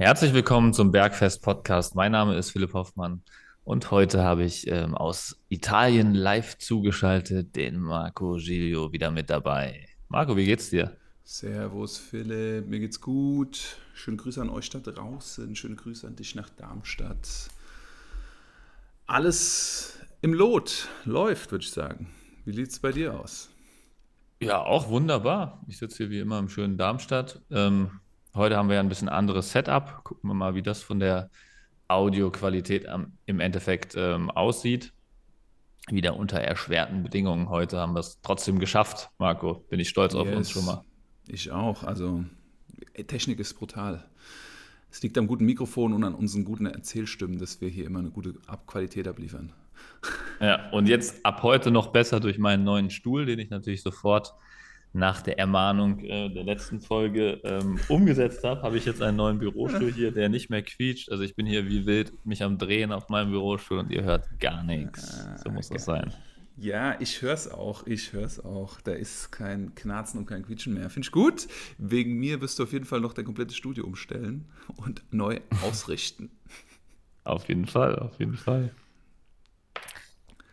Herzlich willkommen zum Bergfest Podcast. Mein Name ist Philipp Hoffmann und heute habe ich ähm, aus Italien live zugeschaltet den Marco Giglio wieder mit dabei. Marco, wie geht's dir? Servus Philipp, mir geht's gut. Schöne Grüße an euch da draußen, schöne Grüße an dich nach Darmstadt. Alles im Lot läuft, würde ich sagen. Wie sieht's bei dir aus? Ja, auch wunderbar. Ich sitze hier wie immer im schönen Darmstadt. Ähm, Heute haben wir ja ein bisschen anderes Setup. Gucken wir mal, wie das von der Audioqualität im Endeffekt ähm, aussieht. Wieder unter erschwerten Bedingungen. Heute haben wir es trotzdem geschafft, Marco. Bin ich stolz yes, auf uns schon mal. Ich auch. Also, Technik ist brutal. Es liegt am guten Mikrofon und an unseren guten Erzählstimmen, dass wir hier immer eine gute Qualität abliefern. Ja, und jetzt ab heute noch besser durch meinen neuen Stuhl, den ich natürlich sofort nach der Ermahnung äh, der letzten Folge ähm, umgesetzt habe, habe ich jetzt einen neuen Bürostuhl hier, der nicht mehr quietscht. Also ich bin hier wie wild mich am Drehen auf meinem Bürostuhl und ihr hört gar nichts. So muss das sein. Ja, ich höre es auch. Ich höre es auch. Da ist kein Knarzen und kein Quietschen mehr. Finde ich gut. Wegen mir wirst du auf jeden Fall noch dein komplettes Studio umstellen und neu ausrichten. auf jeden Fall, auf jeden Fall.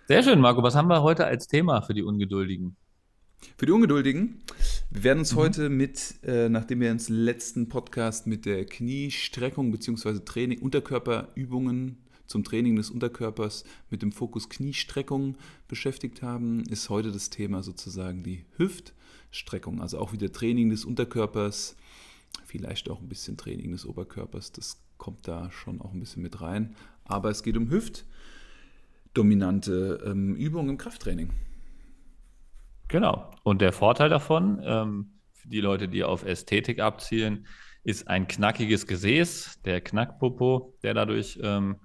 Sehr schön, Marco. Was haben wir heute als Thema für die Ungeduldigen? Für die Ungeduldigen, wir werden uns mhm. heute mit, äh, nachdem wir uns letzten Podcast mit der Kniestreckung bzw. Training, Unterkörperübungen zum Training des Unterkörpers mit dem Fokus Kniestreckung beschäftigt haben, ist heute das Thema sozusagen die Hüftstreckung. Also auch wieder Training des Unterkörpers, vielleicht auch ein bisschen Training des Oberkörpers. Das kommt da schon auch ein bisschen mit rein. Aber es geht um hüftdominante ähm, Übungen im Krafttraining. Genau. Und der Vorteil davon, ähm, für die Leute, die auf Ästhetik abzielen, ist ein knackiges Gesäß, der Knackpopo, der dadurch ähm,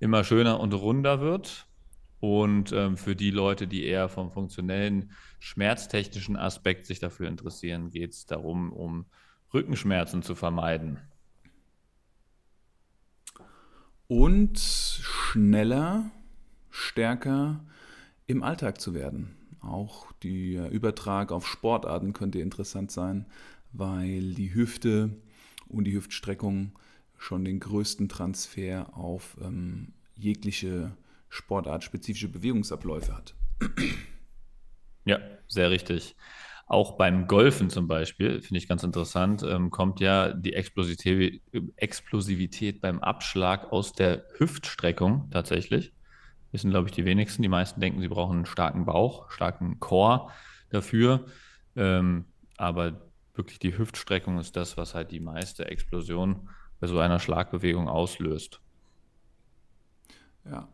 immer schöner und runder wird. Und ähm, für die Leute, die eher vom funktionellen, schmerztechnischen Aspekt sich dafür interessieren, geht es darum, um Rückenschmerzen zu vermeiden. Und schneller, stärker im Alltag zu werden. Auch der Übertrag auf Sportarten könnte interessant sein, weil die Hüfte und die Hüftstreckung schon den größten Transfer auf ähm, jegliche sportartspezifische Bewegungsabläufe hat. Ja, sehr richtig. Auch beim Golfen zum Beispiel, finde ich ganz interessant, ähm, kommt ja die Explosivität, Explosivität beim Abschlag aus der Hüftstreckung tatsächlich. Wissen, glaube ich, die wenigsten. Die meisten denken, sie brauchen einen starken Bauch, starken Core dafür. Ähm, aber wirklich die Hüftstreckung ist das, was halt die meiste Explosion bei so einer Schlagbewegung auslöst. Ja,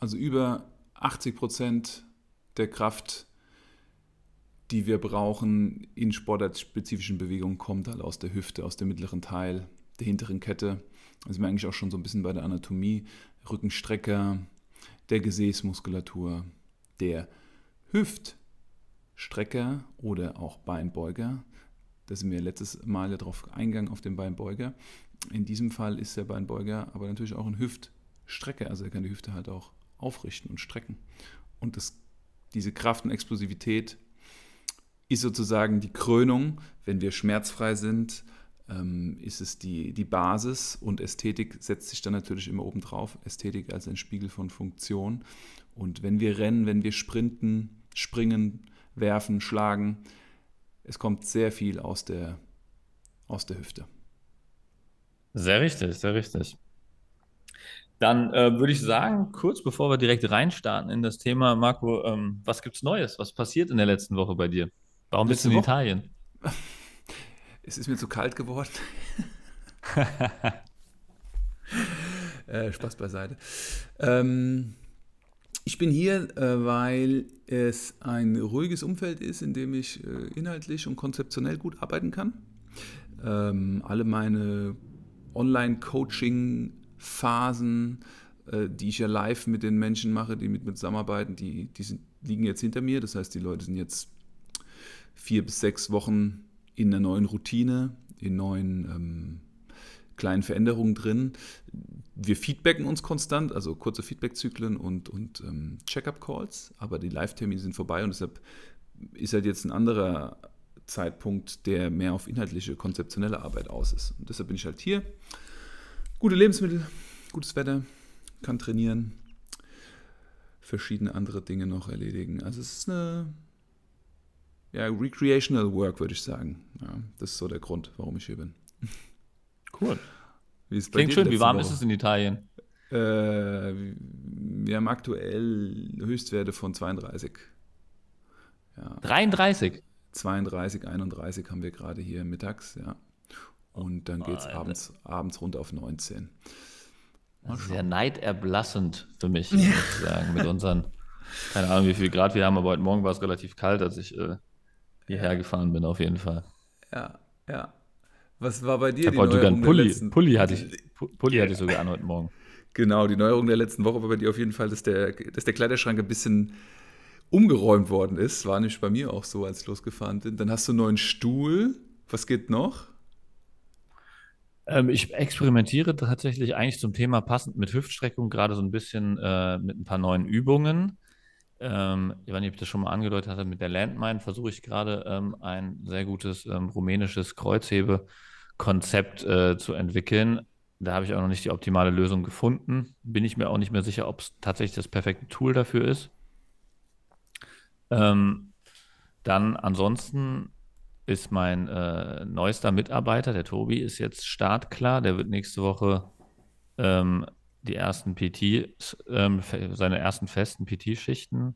also über 80 Prozent der Kraft, die wir brauchen in sportartspezifischen Bewegungen, kommt halt aus der Hüfte, aus dem mittleren Teil der hinteren Kette. Das ist mir eigentlich auch schon so ein bisschen bei der Anatomie. Rückenstrecker, der Gesäßmuskulatur, der Hüftstrecker oder auch Beinbeuger. Da sind wir letztes Mal ja drauf eingegangen auf den Beinbeuger. In diesem Fall ist der Beinbeuger aber natürlich auch ein Hüftstrecker, also er kann die Hüfte halt auch aufrichten und strecken. Und das, diese Kraft und Explosivität ist sozusagen die Krönung, wenn wir schmerzfrei sind, ist es die, die Basis und Ästhetik setzt sich dann natürlich immer oben drauf. Ästhetik als ein Spiegel von Funktion. Und wenn wir rennen, wenn wir sprinten, springen, werfen, schlagen, es kommt sehr viel aus der, aus der Hüfte. Sehr richtig, sehr richtig. Dann äh, würde ich sagen, kurz bevor wir direkt reinstarten in das Thema, Marco, ähm, was es Neues? Was passiert in der letzten Woche bei dir? Warum bist du in Woche? Italien? es ist mir zu kalt geworden. äh, Spaß beiseite. Ähm, ich bin hier, äh, weil es ein ruhiges Umfeld ist, in dem ich äh, inhaltlich und konzeptionell gut arbeiten kann. Ähm, alle meine Online-Coaching-Phasen, äh, die ich ja live mit den Menschen mache, die mit mir zusammenarbeiten, die, die sind, liegen jetzt hinter mir. Das heißt, die Leute sind jetzt vier bis sechs Wochen in einer neuen Routine, in neuen ähm, kleinen Veränderungen drin. Wir feedbacken uns konstant, also kurze Feedbackzyklen und, und ähm, Check-up-Calls, aber die Live-Termine sind vorbei und deshalb ist halt jetzt ein anderer Zeitpunkt, der mehr auf inhaltliche, konzeptionelle Arbeit aus ist. Und deshalb bin ich halt hier. Gute Lebensmittel, gutes Wetter, kann trainieren, verschiedene andere Dinge noch erledigen. Also es ist eine ja, recreational work, würde ich sagen. Ja, das ist so der Grund, warum ich hier bin. Cool. Wie Klingt schön. Wie warm Woche? ist es in Italien? Äh, wir haben aktuell Höchstwerte von 32. Ja. 33? 32, 31 haben wir gerade hier mittags, ja. Und dann geht es abends, abends runter auf 19. Sehr neiderblassend für mich, muss ich sagen, mit unseren, keine Ahnung, wie viel Grad wir haben, aber heute Morgen war es relativ kalt, als ich äh, hierher gefahren bin, auf jeden Fall. Ja, ja. Was war bei dir ich die heute sogar einen Pulli, letzten... Pulli hatte ich, Pulli hatte ich sogar an heute Morgen. Genau, die Neuerung der letzten Woche war bei dir auf jeden Fall, dass der, dass der Kleiderschrank ein bisschen umgeräumt worden ist. War nicht bei mir auch so, als ich losgefahren bin. Dann hast du einen neuen Stuhl. Was geht noch? Ähm, ich experimentiere tatsächlich eigentlich zum Thema passend mit Hüftstreckung, gerade so ein bisschen äh, mit ein paar neuen Übungen. Ähm, ich weiß nicht, ob ich das schon mal angedeutet hatte, mit der Landmine versuche ich gerade ähm, ein sehr gutes ähm, rumänisches Kreuzhebe-Konzept äh, zu entwickeln. Da habe ich auch noch nicht die optimale Lösung gefunden. Bin ich mir auch nicht mehr sicher, ob es tatsächlich das perfekte Tool dafür ist. Ähm, dann ansonsten ist mein äh, neuester Mitarbeiter, der Tobi, ist jetzt startklar. Der wird nächste Woche ähm, die ersten PT, ähm, seine ersten festen PT-Schichten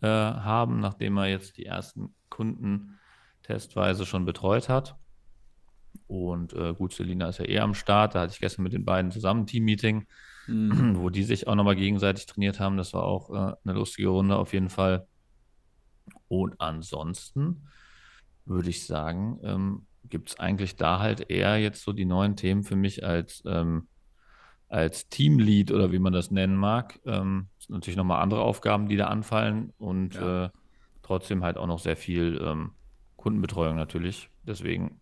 äh, haben, nachdem er jetzt die ersten Kunden testweise schon betreut hat. Und äh, gut, Selina ist ja eh am Start. Da hatte ich gestern mit den beiden zusammen ein Team-Meeting, mhm. wo die sich auch nochmal gegenseitig trainiert haben. Das war auch äh, eine lustige Runde auf jeden Fall. Und ansonsten würde ich sagen, ähm, gibt es eigentlich da halt eher jetzt so die neuen Themen für mich als, ähm, als Teamlead oder wie man das nennen mag. Ähm, sind natürlich nochmal andere Aufgaben, die da anfallen und ja. äh, trotzdem halt auch noch sehr viel ähm, Kundenbetreuung natürlich. Deswegen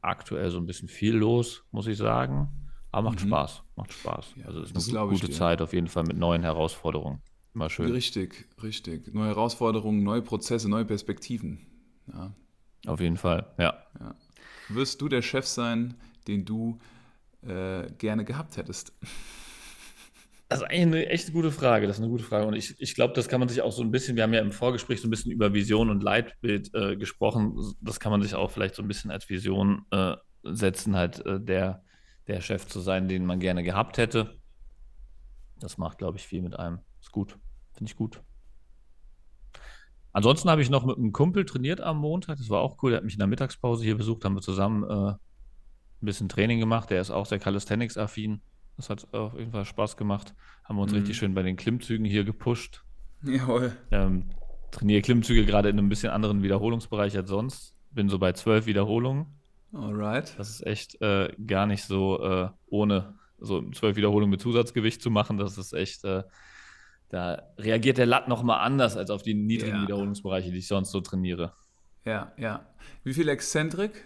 aktuell so ein bisschen viel los, muss ich sagen. Aber macht mhm. Spaß. Macht Spaß. Ja, also es ist eine gute Zeit auf jeden Fall mit neuen Herausforderungen. Immer schön. Richtig, richtig. Neue Herausforderungen, neue Prozesse, neue Perspektiven. Ja, auf jeden Fall, ja. ja. Wirst du der Chef sein, den du äh, gerne gehabt hättest? Das ist eigentlich eine echt gute Frage. Das ist eine gute Frage. Und ich, ich glaube, das kann man sich auch so ein bisschen, wir haben ja im Vorgespräch so ein bisschen über Vision und Leitbild äh, gesprochen. Das kann man sich auch vielleicht so ein bisschen als Vision äh, setzen, halt äh, der, der Chef zu sein, den man gerne gehabt hätte. Das macht, glaube ich, viel mit einem. Ist gut. Finde ich gut. Ansonsten habe ich noch mit einem Kumpel trainiert am Montag. Das war auch cool. Der hat mich in der Mittagspause hier besucht. Haben wir zusammen äh, ein bisschen Training gemacht. Der ist auch sehr Calisthenics-affin. Das hat auf jeden Fall Spaß gemacht. Haben wir uns mhm. richtig schön bei den Klimmzügen hier gepusht. Jawohl. Ähm, trainiere Klimmzüge gerade in einem bisschen anderen Wiederholungsbereich als sonst. Bin so bei zwölf Wiederholungen. Alright. Das ist echt äh, gar nicht so äh, ohne so zwölf Wiederholungen mit Zusatzgewicht zu machen. Das ist echt äh, da reagiert der Latt nochmal anders als auf die niedrigen ja. Wiederholungsbereiche, die ich sonst so trainiere. Ja, ja. Wie viel Exzentrik?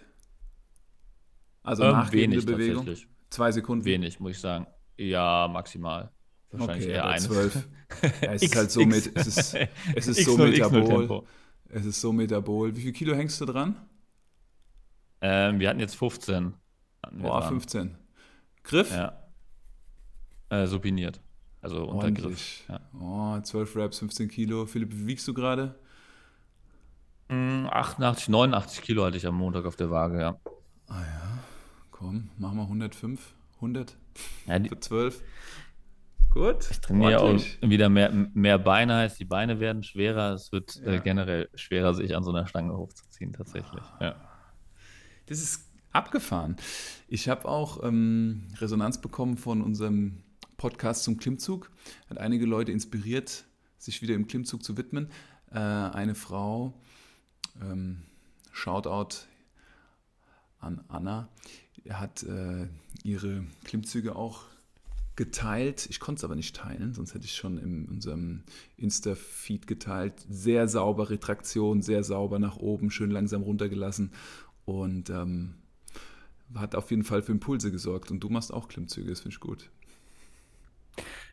Also ähm, wenig Bewegung? Zwei Sekunden? Wenig, muss ich sagen. Ja, maximal. Wahrscheinlich okay, eher eine. Zwölf. ja, es ist halt so mit, es ist, es ist so metabol. Es ist so metabol. Wie viel Kilo hängst du dran? Ähm, wir hatten jetzt 15. Boah, 15. Griff? Ja. Äh, supiniert. Also Untergriff. Ja. Oh, 12 Raps, 15 Kilo. Philipp, wie wiegst du gerade? 88, hm, 89 Kilo hatte ich am Montag auf der Waage, ja. Ah ja, komm, machen wir 105, 100, ja, die, 12. Gut. Ich trainiere auch wieder mehr, mehr Beine, heißt die Beine werden schwerer. Es wird äh, ja. äh, generell schwerer, sich an so einer Stange hochzuziehen, tatsächlich. Ah. Ja. Das ist abgefahren. Ich habe auch ähm, Resonanz bekommen von unserem Podcast zum Klimmzug. Hat einige Leute inspiriert, sich wieder im Klimmzug zu widmen. Äh, eine Frau, ähm, Shoutout an Anna, hat äh, ihre Klimmzüge auch geteilt. Ich konnte es aber nicht teilen, sonst hätte ich schon in unserem Insta-Feed geteilt. Sehr sauber Retraktion, sehr sauber nach oben, schön langsam runtergelassen und ähm, hat auf jeden Fall für Impulse gesorgt. Und du machst auch Klimmzüge, das finde ich gut.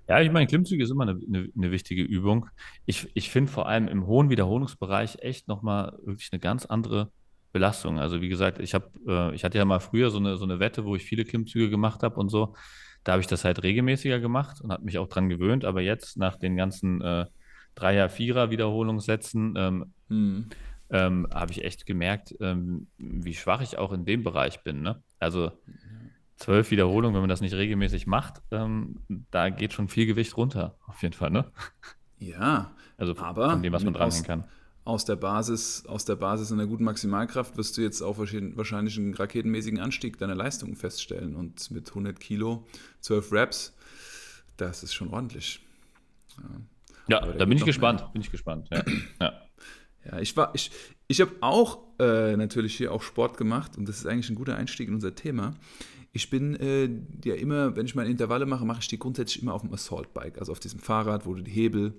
Ja, ich meine, Klimmzüge ist immer eine, eine, eine wichtige Übung. Ich, ich finde vor allem im hohen Wiederholungsbereich echt nochmal wirklich eine ganz andere Belastung. Also wie gesagt, ich habe, äh, ich hatte ja mal früher so eine, so eine Wette, wo ich viele Klimmzüge gemacht habe und so. da habe ich das halt regelmäßiger gemacht und habe mich auch dran gewöhnt. Aber jetzt nach den ganzen äh, Dreier-, Vierer-Wiederholungssätzen ähm, hm. ähm, habe ich echt gemerkt, ähm, wie schwach ich auch in dem Bereich bin. Ne? Also zwölf Wiederholungen, wenn man das nicht regelmäßig macht, ähm, da geht schon viel Gewicht runter, auf jeden Fall. Ne? Ja, also aber von dem, was man dranhängen kann aus der Basis, aus der Basis einer guten Maximalkraft wirst du jetzt auch wahrscheinlich einen raketenmäßigen Anstieg deiner Leistung feststellen. Und mit 100 Kilo, 12 Reps, das ist schon ordentlich. Ja, ja da bin ich gespannt. Mehr. Bin ich gespannt. Ja, ja. ja ich war, ich, ich habe auch äh, natürlich hier auch Sport gemacht und das ist eigentlich ein guter Einstieg in unser Thema. Ich bin äh, ja immer, wenn ich meine Intervalle mache, mache ich die grundsätzlich immer auf dem Assault Bike, also auf diesem Fahrrad, wo du die Hebel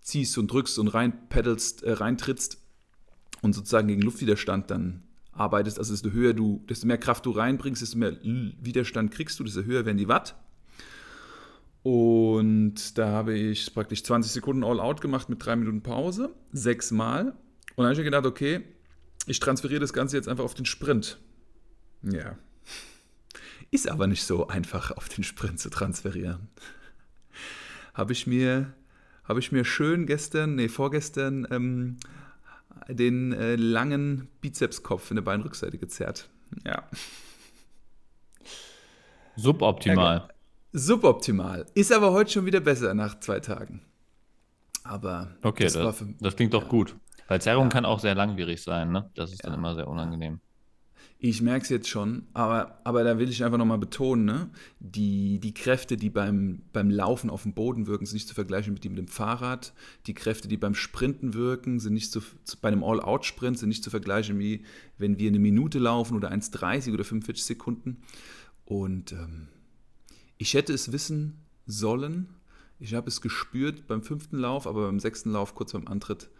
ziehst und drückst und rein pedalst, äh, reintrittst und sozusagen gegen Luftwiderstand dann arbeitest, also desto höher du, desto mehr Kraft du reinbringst, desto mehr Widerstand kriegst du, desto höher werden die Watt. Und da habe ich praktisch 20 Sekunden All-Out gemacht mit drei Minuten Pause, sechsmal. Und dann habe ich mir gedacht, okay, ich transferiere das Ganze jetzt einfach auf den Sprint. Ja. Ist aber nicht so einfach, auf den Sprint zu transferieren. habe ich mir habe ich mir schön gestern, nee, vorgestern ähm, den äh, langen Bizepskopf in der Beinrückseite gezerrt. Ja. Suboptimal. Ja, suboptimal. Ist aber heute schon wieder besser nach zwei Tagen. Aber okay, das, das, für, das klingt doch ja. gut. Weil Zerrung ja. kann auch sehr langwierig sein, ne? Das ist dann immer sehr unangenehm. Ich merke es jetzt schon, aber, aber da will ich einfach nochmal betonen, ne? die, die Kräfte, die beim, beim Laufen auf dem Boden wirken, sind nicht zu vergleichen mit die mit dem Fahrrad. Die Kräfte, die beim Sprinten wirken, sind nicht zu, bei einem All-Out-Sprint sind nicht zu vergleichen wie wenn wir eine Minute laufen oder 1,30 oder 45 Sekunden. Und ähm, ich hätte es wissen sollen. Ich habe es gespürt beim fünften Lauf, aber beim sechsten Lauf, kurz beim Antritt,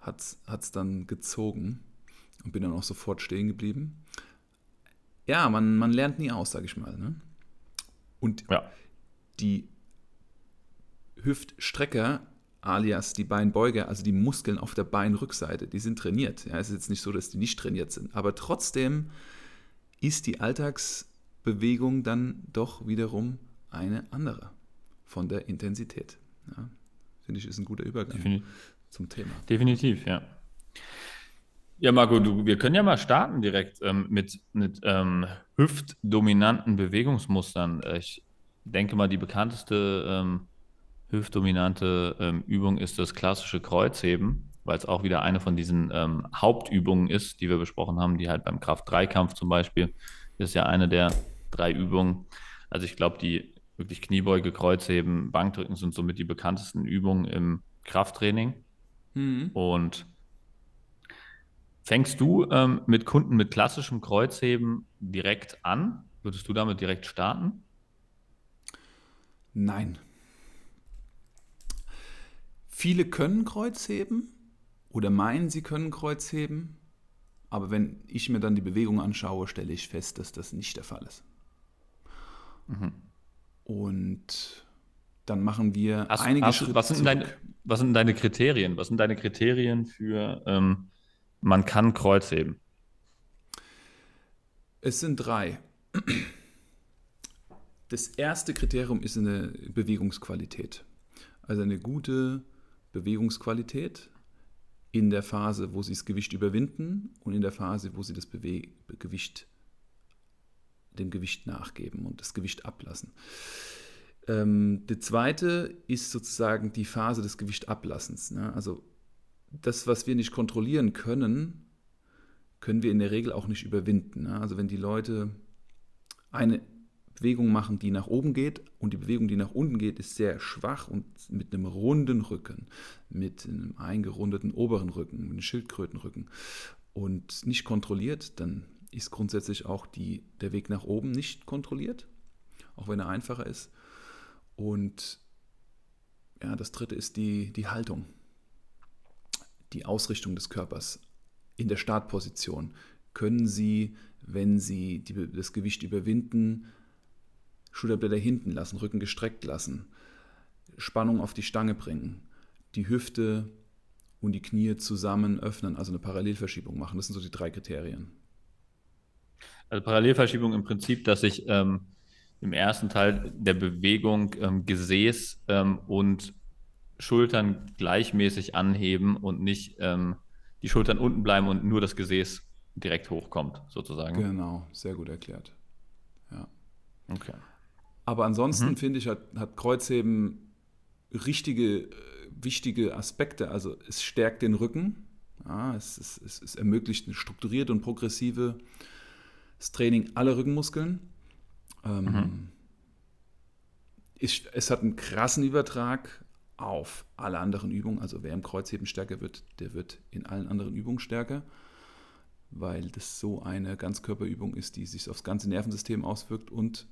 hat es dann gezogen und bin dann auch sofort stehen geblieben. Ja, man, man lernt nie aus, sage ich mal. Ne? Und ja. die Hüftstrecker, alias die Beinbeuger, also die Muskeln auf der Beinrückseite, die sind trainiert. Ja, es ist jetzt nicht so, dass die nicht trainiert sind. Aber trotzdem ist die Alltagsbewegung dann doch wiederum eine andere von der Intensität. Ja, Finde ich, ist ein guter Übergang Definitiv. zum Thema. Definitiv, ja. Ja, Marco, du, wir können ja mal starten direkt ähm, mit, mit ähm, hüftdominanten Bewegungsmustern. Ich denke mal, die bekannteste ähm, hüftdominante ähm, Übung ist das klassische Kreuzheben, weil es auch wieder eine von diesen ähm, Hauptübungen ist, die wir besprochen haben, die halt beim Kraft-3-Kampf zum Beispiel ist ja eine der drei Übungen. Also ich glaube, die wirklich Kniebeuge, Kreuzheben, Bankdrücken sind somit die bekanntesten Übungen im Krafttraining. Mhm. Und Fängst du ähm, mit Kunden mit klassischem Kreuzheben direkt an? Würdest du damit direkt starten? Nein. Viele können Kreuzheben oder meinen, sie können Kreuzheben, aber wenn ich mir dann die Bewegung anschaue, stelle ich fest, dass das nicht der Fall ist. Mhm. Und dann machen wir hast, einige hast, Schritte. Was sind, deine, was sind deine Kriterien? Was sind deine Kriterien für ähm, man kann Kreuz heben? Es sind drei. Das erste Kriterium ist eine Bewegungsqualität. Also eine gute Bewegungsqualität in der Phase, wo sie das Gewicht überwinden und in der Phase, wo sie das Bewe Gewicht, dem Gewicht nachgeben und das Gewicht ablassen. Ähm, die zweite ist sozusagen die Phase des Gewichtablassens. Ne? Also das, was wir nicht kontrollieren können, können wir in der Regel auch nicht überwinden. Ne? Also wenn die Leute eine Bewegung machen, die nach oben geht und die Bewegung, die nach unten geht, ist sehr schwach und mit einem runden Rücken, mit einem eingerundeten oberen Rücken, mit einem Schildkrötenrücken und nicht kontrolliert, dann ist grundsätzlich auch die, der Weg nach oben nicht kontrolliert, auch wenn er einfacher ist. Und ja, das dritte ist die, die Haltung die Ausrichtung des Körpers in der Startposition. Können Sie, wenn Sie die, das Gewicht überwinden, Schulterblätter hinten lassen, Rücken gestreckt lassen, Spannung auf die Stange bringen, die Hüfte und die Knie zusammen öffnen, also eine Parallelverschiebung machen. Das sind so die drei Kriterien. Also Parallelverschiebung im Prinzip, dass ich ähm, im ersten Teil der Bewegung ähm, Gesäß ähm, und Schultern gleichmäßig anheben und nicht ähm, die Schultern unten bleiben und nur das Gesäß direkt hochkommt, sozusagen. Genau, sehr gut erklärt. Ja. Okay. Aber ansonsten mhm. finde ich, hat, hat Kreuzheben richtige, äh, wichtige Aspekte. Also es stärkt den Rücken, ja, es, es, es, es ermöglicht ein strukturierte und progressives Training aller Rückenmuskeln. Ähm, mhm. es, es hat einen krassen Übertrag auf alle anderen Übungen. Also wer im Kreuzheben stärker wird, der wird in allen anderen Übungen stärker, weil das so eine Ganzkörperübung ist, die sich aufs ganze Nervensystem auswirkt. Und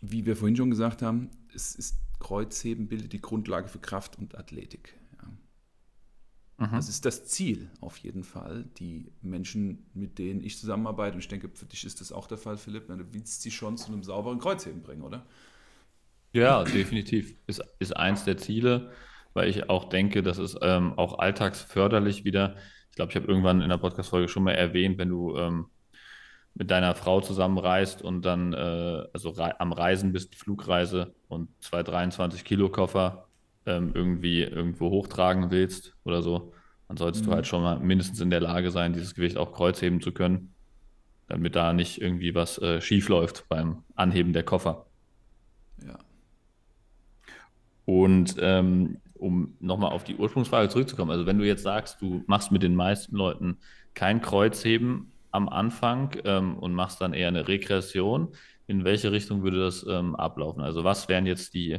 wie wir vorhin schon gesagt haben, es ist Kreuzheben bildet die Grundlage für Kraft und Athletik. Ja. Mhm. Das ist das Ziel auf jeden Fall. Die Menschen, mit denen ich zusammenarbeite, und ich denke, für dich ist das auch der Fall, Philipp, du willst sie schon zu einem sauberen Kreuzheben bringen, oder? Ja, definitiv. Ist, ist eins der Ziele, weil ich auch denke, das ist ähm, auch alltagsförderlich wieder. Ich glaube, ich habe irgendwann in der Podcast-Folge schon mal erwähnt, wenn du ähm, mit deiner Frau zusammenreist und dann äh, also rei am Reisen bist, Flugreise und zwei 23 Kilo Koffer ähm, irgendwie irgendwo hochtragen willst oder so, dann solltest mhm. du halt schon mal mindestens in der Lage sein, dieses Gewicht auch kreuzheben zu können, damit da nicht irgendwie was äh, schief läuft beim Anheben der Koffer. Ja. Und ähm, um nochmal auf die Ursprungsfrage zurückzukommen, also wenn du jetzt sagst, du machst mit den meisten Leuten kein Kreuzheben am Anfang ähm, und machst dann eher eine Regression, in welche Richtung würde das ähm, ablaufen? Also was wären jetzt die,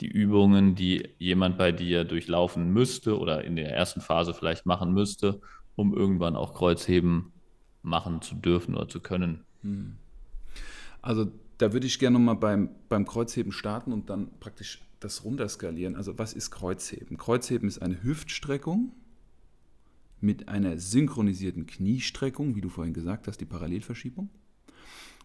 die Übungen, die jemand bei dir durchlaufen müsste oder in der ersten Phase vielleicht machen müsste, um irgendwann auch Kreuzheben machen zu dürfen oder zu können? Hm. Also da würde ich gerne nochmal beim, beim Kreuzheben starten und dann praktisch das runterskalieren. Also was ist Kreuzheben? Kreuzheben ist eine Hüftstreckung mit einer synchronisierten Kniestreckung, wie du vorhin gesagt hast, die Parallelverschiebung.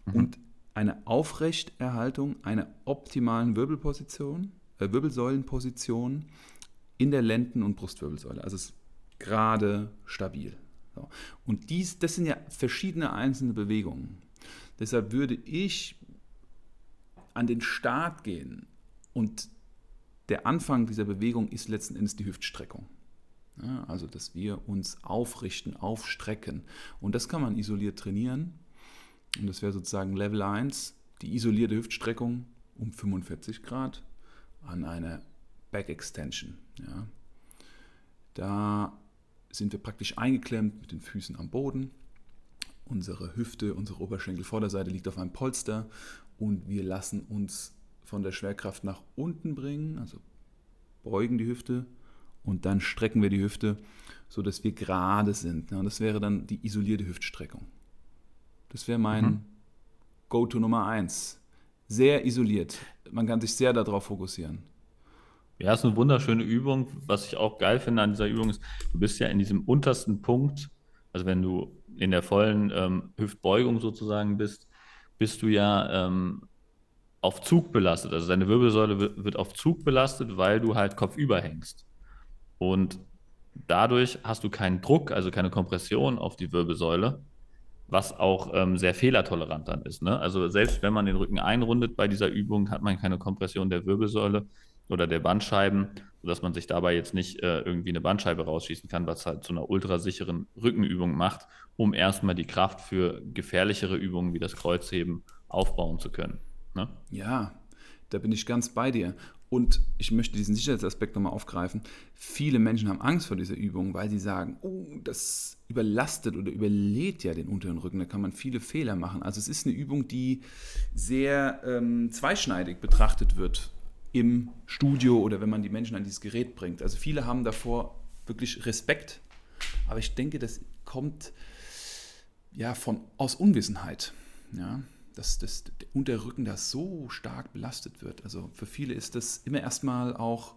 Mhm. Und eine Aufrechterhaltung einer optimalen Wirbelposition, äh, Wirbelsäulenposition in der Lenden- und Brustwirbelsäule. Also es ist gerade stabil. So. Und dies, das sind ja verschiedene einzelne Bewegungen. Deshalb würde ich an den Start gehen und der Anfang dieser Bewegung ist letzten Endes die Hüftstreckung. Ja, also, dass wir uns aufrichten, aufstrecken. Und das kann man isoliert trainieren. Und das wäre sozusagen Level 1, die isolierte Hüftstreckung um 45 Grad an einer Back Extension. Ja. Da sind wir praktisch eingeklemmt mit den Füßen am Boden. Unsere Hüfte, unsere Oberschenkelvorderseite liegt auf einem Polster und wir lassen uns von der Schwerkraft nach unten bringen, also beugen die Hüfte und dann strecken wir die Hüfte, sodass wir gerade sind. Ja, das wäre dann die isolierte Hüftstreckung. Das wäre mein mhm. Go-To Nummer 1. Sehr isoliert. Man kann sich sehr darauf fokussieren. Ja, ist eine wunderschöne Übung. Was ich auch geil finde an dieser Übung ist, du bist ja in diesem untersten Punkt, also wenn du in der vollen ähm, Hüftbeugung sozusagen bist, bist du ja ähm, auf Zug belastet. Also deine Wirbelsäule wird, auf Zug belastet, weil du halt kopfüber hängst. Und dadurch hast du keinen Druck, also keine Kompression auf die Wirbelsäule, was auch ähm, sehr fehlertolerant dann ist. Ne? Also selbst wenn man den Rücken einrundet bei dieser Übung, hat man keine Kompression der Wirbelsäule oder der Bandscheiben, sodass man sich dabei jetzt nicht äh, irgendwie eine Bandscheibe rausschießen kann, was halt zu einer ultrasicheren Rückenübung macht, um erstmal die Kraft für gefährlichere Übungen wie das Kreuzheben aufbauen zu können. Ne? Ja, da bin ich ganz bei dir. Und ich möchte diesen Sicherheitsaspekt nochmal aufgreifen. Viele Menschen haben Angst vor dieser Übung, weil sie sagen, oh, das überlastet oder überlädt ja den unteren Rücken. Da kann man viele Fehler machen. Also es ist eine Übung, die sehr ähm, zweischneidig betrachtet wird im Studio oder wenn man die Menschen an dieses Gerät bringt. Also viele haben davor wirklich Respekt. Aber ich denke, das kommt ja von, aus Unwissenheit. Ja, dass das, der Unterrücken da so stark belastet wird. Also für viele ist das immer erstmal auch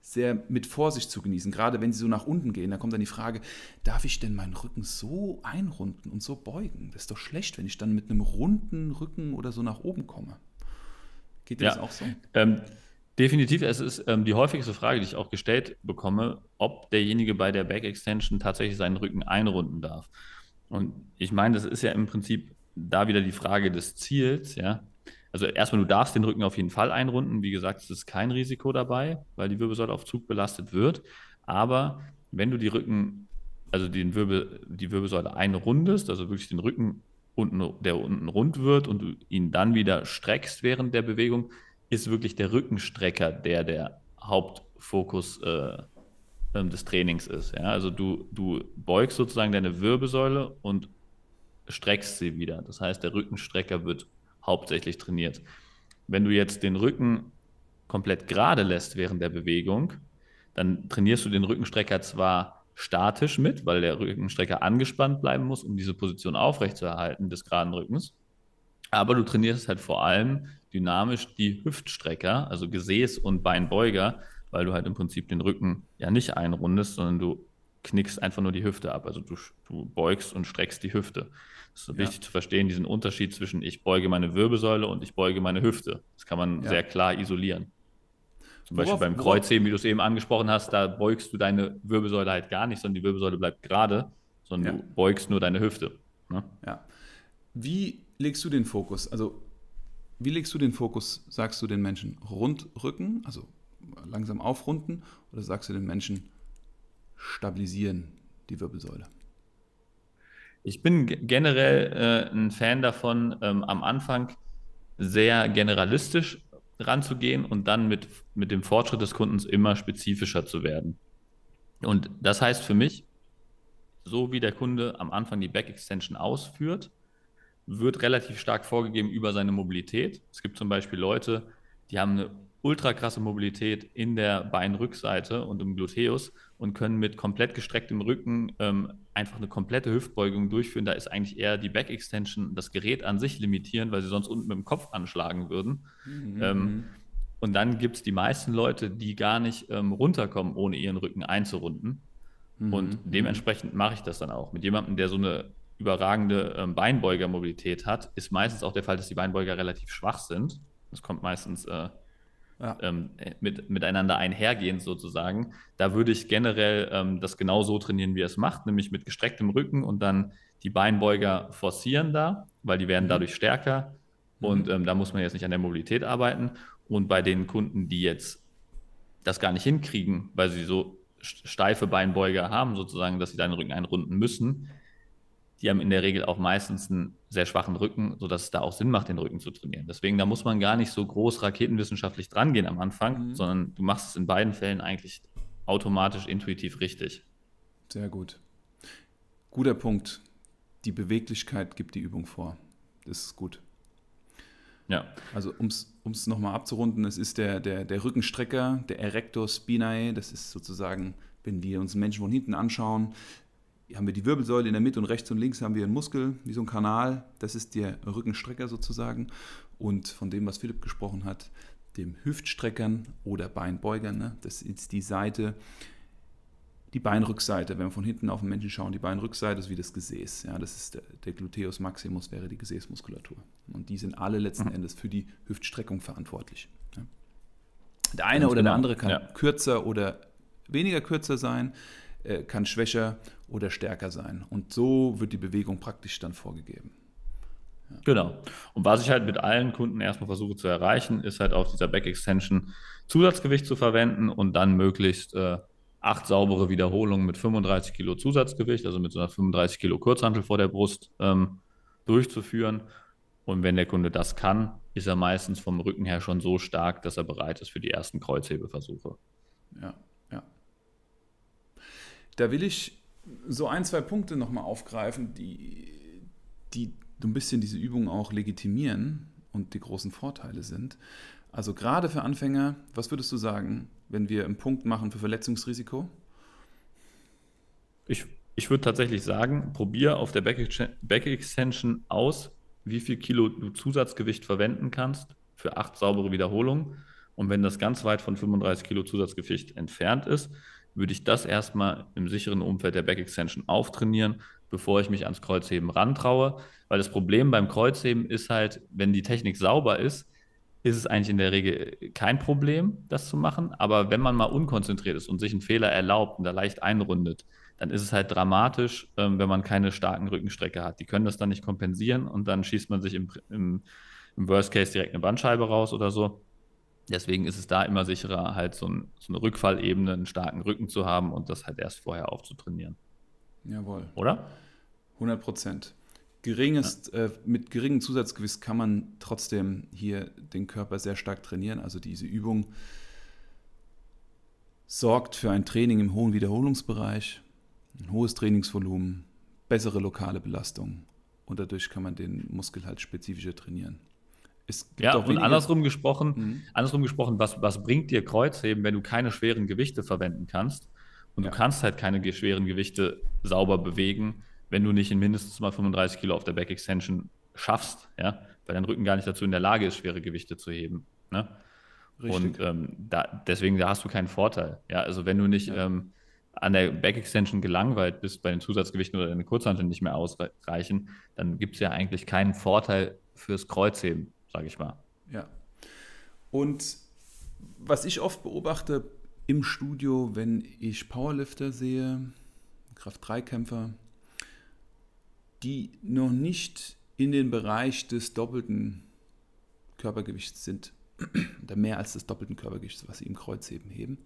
sehr mit Vorsicht zu genießen. Gerade wenn sie so nach unten gehen, da kommt dann die Frage, darf ich denn meinen Rücken so einrunden und so beugen? Das ist doch schlecht, wenn ich dann mit einem runden Rücken oder so nach oben komme. Geht dir ja, das auch so? Ähm, definitiv. Es ist ähm, die häufigste Frage, die ich auch gestellt bekomme, ob derjenige bei der Back Extension tatsächlich seinen Rücken einrunden darf. Und ich meine, das ist ja im Prinzip da wieder die Frage des Ziels, ja. also erstmal, du darfst den Rücken auf jeden Fall einrunden. Wie gesagt, es ist kein Risiko dabei, weil die Wirbelsäule auf Zug belastet wird. Aber wenn du die Rücken, also den Wirbel, die Wirbelsäule einrundest, also wirklich den Rücken unten, der unten rund wird und du ihn dann wieder streckst während der Bewegung, ist wirklich der Rückenstrecker, der der Hauptfokus äh, ähm, des Trainings ist. Ja? Also du, du beugst sozusagen deine Wirbelsäule und streckst sie wieder. Das heißt, der Rückenstrecker wird hauptsächlich trainiert. Wenn du jetzt den Rücken komplett gerade lässt während der Bewegung, dann trainierst du den Rückenstrecker zwar statisch mit, weil der Rückenstrecker angespannt bleiben muss, um diese Position aufrechtzuerhalten des geraden Rückens. Aber du trainierst halt vor allem dynamisch die Hüftstrecker, also Gesäß- und Beinbeuger, weil du halt im Prinzip den Rücken ja nicht einrundest, sondern du knickst einfach nur die Hüfte ab. Also du, du beugst und streckst die Hüfte. Das ist so ja. wichtig zu verstehen, diesen Unterschied zwischen ich beuge meine Wirbelsäule und ich beuge meine Hüfte. Das kann man ja. sehr klar isolieren. Zum worauf, Beispiel beim Kreuzheben, wie du es eben angesprochen hast, da beugst du deine Wirbelsäule halt gar nicht, sondern die Wirbelsäule bleibt gerade, sondern ja. du beugst nur deine Hüfte. Ne? Ja. Wie legst du den Fokus? Also, wie legst du den Fokus, sagst du den Menschen, Rundrücken, also langsam aufrunden, oder sagst du den Menschen, stabilisieren die Wirbelsäule? Ich bin generell äh, ein Fan davon, ähm, am Anfang sehr generalistisch ranzugehen und dann mit, mit dem Fortschritt des Kundens immer spezifischer zu werden. Und das heißt für mich, so wie der Kunde am Anfang die Back Extension ausführt, wird relativ stark vorgegeben über seine Mobilität. Es gibt zum Beispiel Leute, die haben eine ultra krasse Mobilität in der Beinrückseite und im Gluteus und können mit komplett gestrecktem Rücken ähm, einfach eine komplette Hüftbeugung durchführen. Da ist eigentlich eher die Back Extension, das Gerät an sich limitieren, weil sie sonst unten mit dem Kopf anschlagen würden. Mhm. Ähm, und dann gibt es die meisten Leute, die gar nicht ähm, runterkommen, ohne ihren Rücken einzurunden. Mhm. Und dementsprechend mache ich das dann auch. Mit jemandem, der so eine überragende ähm, Beinbeugermobilität hat, ist meistens auch der Fall, dass die Beinbeuger relativ schwach sind. Das kommt meistens äh, ja. ähm, mit, miteinander einhergehend sozusagen. Da würde ich generell ähm, das genau so trainieren, wie er es macht, nämlich mit gestrecktem Rücken und dann die Beinbeuger forcieren da, weil die werden mhm. dadurch stärker. Mhm. Und ähm, da muss man jetzt nicht an der Mobilität arbeiten. Und bei den Kunden, die jetzt das gar nicht hinkriegen, weil sie so steife Beinbeuger haben, sozusagen, dass sie deinen Rücken einrunden müssen, die haben in der Regel auch meistens einen sehr schwachen Rücken, sodass es da auch Sinn macht, den Rücken zu trainieren. Deswegen, da muss man gar nicht so groß raketenwissenschaftlich drangehen am Anfang, mhm. sondern du machst es in beiden Fällen eigentlich automatisch, intuitiv richtig. Sehr gut. Guter Punkt. Die Beweglichkeit gibt die Übung vor. Das ist gut. Ja. Also um es nochmal abzurunden, es ist der, der, der Rückenstrecker, der Erector Spinae, das ist sozusagen, wenn wir uns Menschen von hinten anschauen, haben wir die Wirbelsäule in der Mitte und rechts und links haben wir einen Muskel, wie so ein Kanal. Das ist der Rückenstrecker sozusagen. Und von dem, was Philipp gesprochen hat, dem Hüftstreckern oder Beinbeugern, ne? das ist die Seite, die Beinrückseite. Wenn wir von hinten auf den Menschen schauen, die Beinrückseite ist wie das Gesäß. Ja? Das ist der, der Gluteus Maximus, wäre die Gesäßmuskulatur. Und die sind alle letzten mhm. Endes für die Hüftstreckung verantwortlich. Ja? Der eine Ganz oder genau. der andere kann ja. kürzer oder weniger kürzer sein. Äh, kann schwächer oder stärker sein. Und so wird die Bewegung praktisch dann vorgegeben. Ja. Genau. Und was ich halt mit allen Kunden erstmal versuche zu erreichen, ist halt auf dieser Back Extension Zusatzgewicht zu verwenden und dann möglichst äh, acht saubere Wiederholungen mit 35 Kilo Zusatzgewicht, also mit so einer 35 Kilo Kurzhantel vor der Brust ähm, durchzuführen. Und wenn der Kunde das kann, ist er meistens vom Rücken her schon so stark, dass er bereit ist für die ersten Kreuzhebeversuche. Ja, da will ich so ein, zwei Punkte nochmal aufgreifen, die, die so ein bisschen diese Übung auch legitimieren und die großen Vorteile sind. Also gerade für Anfänger, was würdest du sagen, wenn wir einen Punkt machen für Verletzungsrisiko? Ich, ich würde tatsächlich sagen, probier auf der Back Extension aus, wie viel Kilo du Zusatzgewicht verwenden kannst für acht saubere Wiederholungen. Und wenn das ganz weit von 35 Kilo Zusatzgewicht entfernt ist, würde ich das erstmal im sicheren Umfeld der Back Extension auftrainieren, bevor ich mich ans Kreuzheben rantraue. Weil das Problem beim Kreuzheben ist halt, wenn die Technik sauber ist, ist es eigentlich in der Regel kein Problem, das zu machen. Aber wenn man mal unkonzentriert ist und sich einen Fehler erlaubt und da leicht einrundet, dann ist es halt dramatisch, ähm, wenn man keine starken Rückenstrecke hat. Die können das dann nicht kompensieren und dann schießt man sich im, im im Worst Case direkt eine Bandscheibe raus oder so. Deswegen ist es da immer sicherer, halt so, ein, so eine Rückfallebene, einen starken Rücken zu haben und das halt erst vorher aufzutrainieren. Jawohl. Oder? 100 Prozent. Geringes, ja. äh, mit geringem Zusatzgewicht kann man trotzdem hier den Körper sehr stark trainieren. Also diese Übung sorgt für ein Training im hohen Wiederholungsbereich, ein hohes Trainingsvolumen, bessere lokale Belastung und dadurch kann man den Muskel halt spezifischer trainieren. Ja, und andersrum gesprochen, mhm. andersrum gesprochen, was, was bringt dir Kreuzheben, wenn du keine schweren Gewichte verwenden kannst? Und ja. du kannst halt keine schweren Gewichte sauber bewegen, wenn du nicht in mindestens mal 35 Kilo auf der Back Extension schaffst, ja, weil dein Rücken gar nicht dazu in der Lage ist, schwere Gewichte zu heben. Ne? Und ähm, da, deswegen da hast du keinen Vorteil. Ja, also wenn du nicht ja. ähm, an der Back Extension gelangweilt bist, bei den Zusatzgewichten oder deine Kurzhanteln nicht mehr ausreichen, dann gibt es ja eigentlich keinen Vorteil fürs Kreuzheben, sage ich mal. Ja. Und was ich oft beobachte im Studio, wenn ich Powerlifter sehe, Kraft-3-Kämpfer, die noch nicht in den Bereich des doppelten Körpergewichts sind, oder mehr als des doppelten Körpergewichts, was sie im Kreuzheben heben.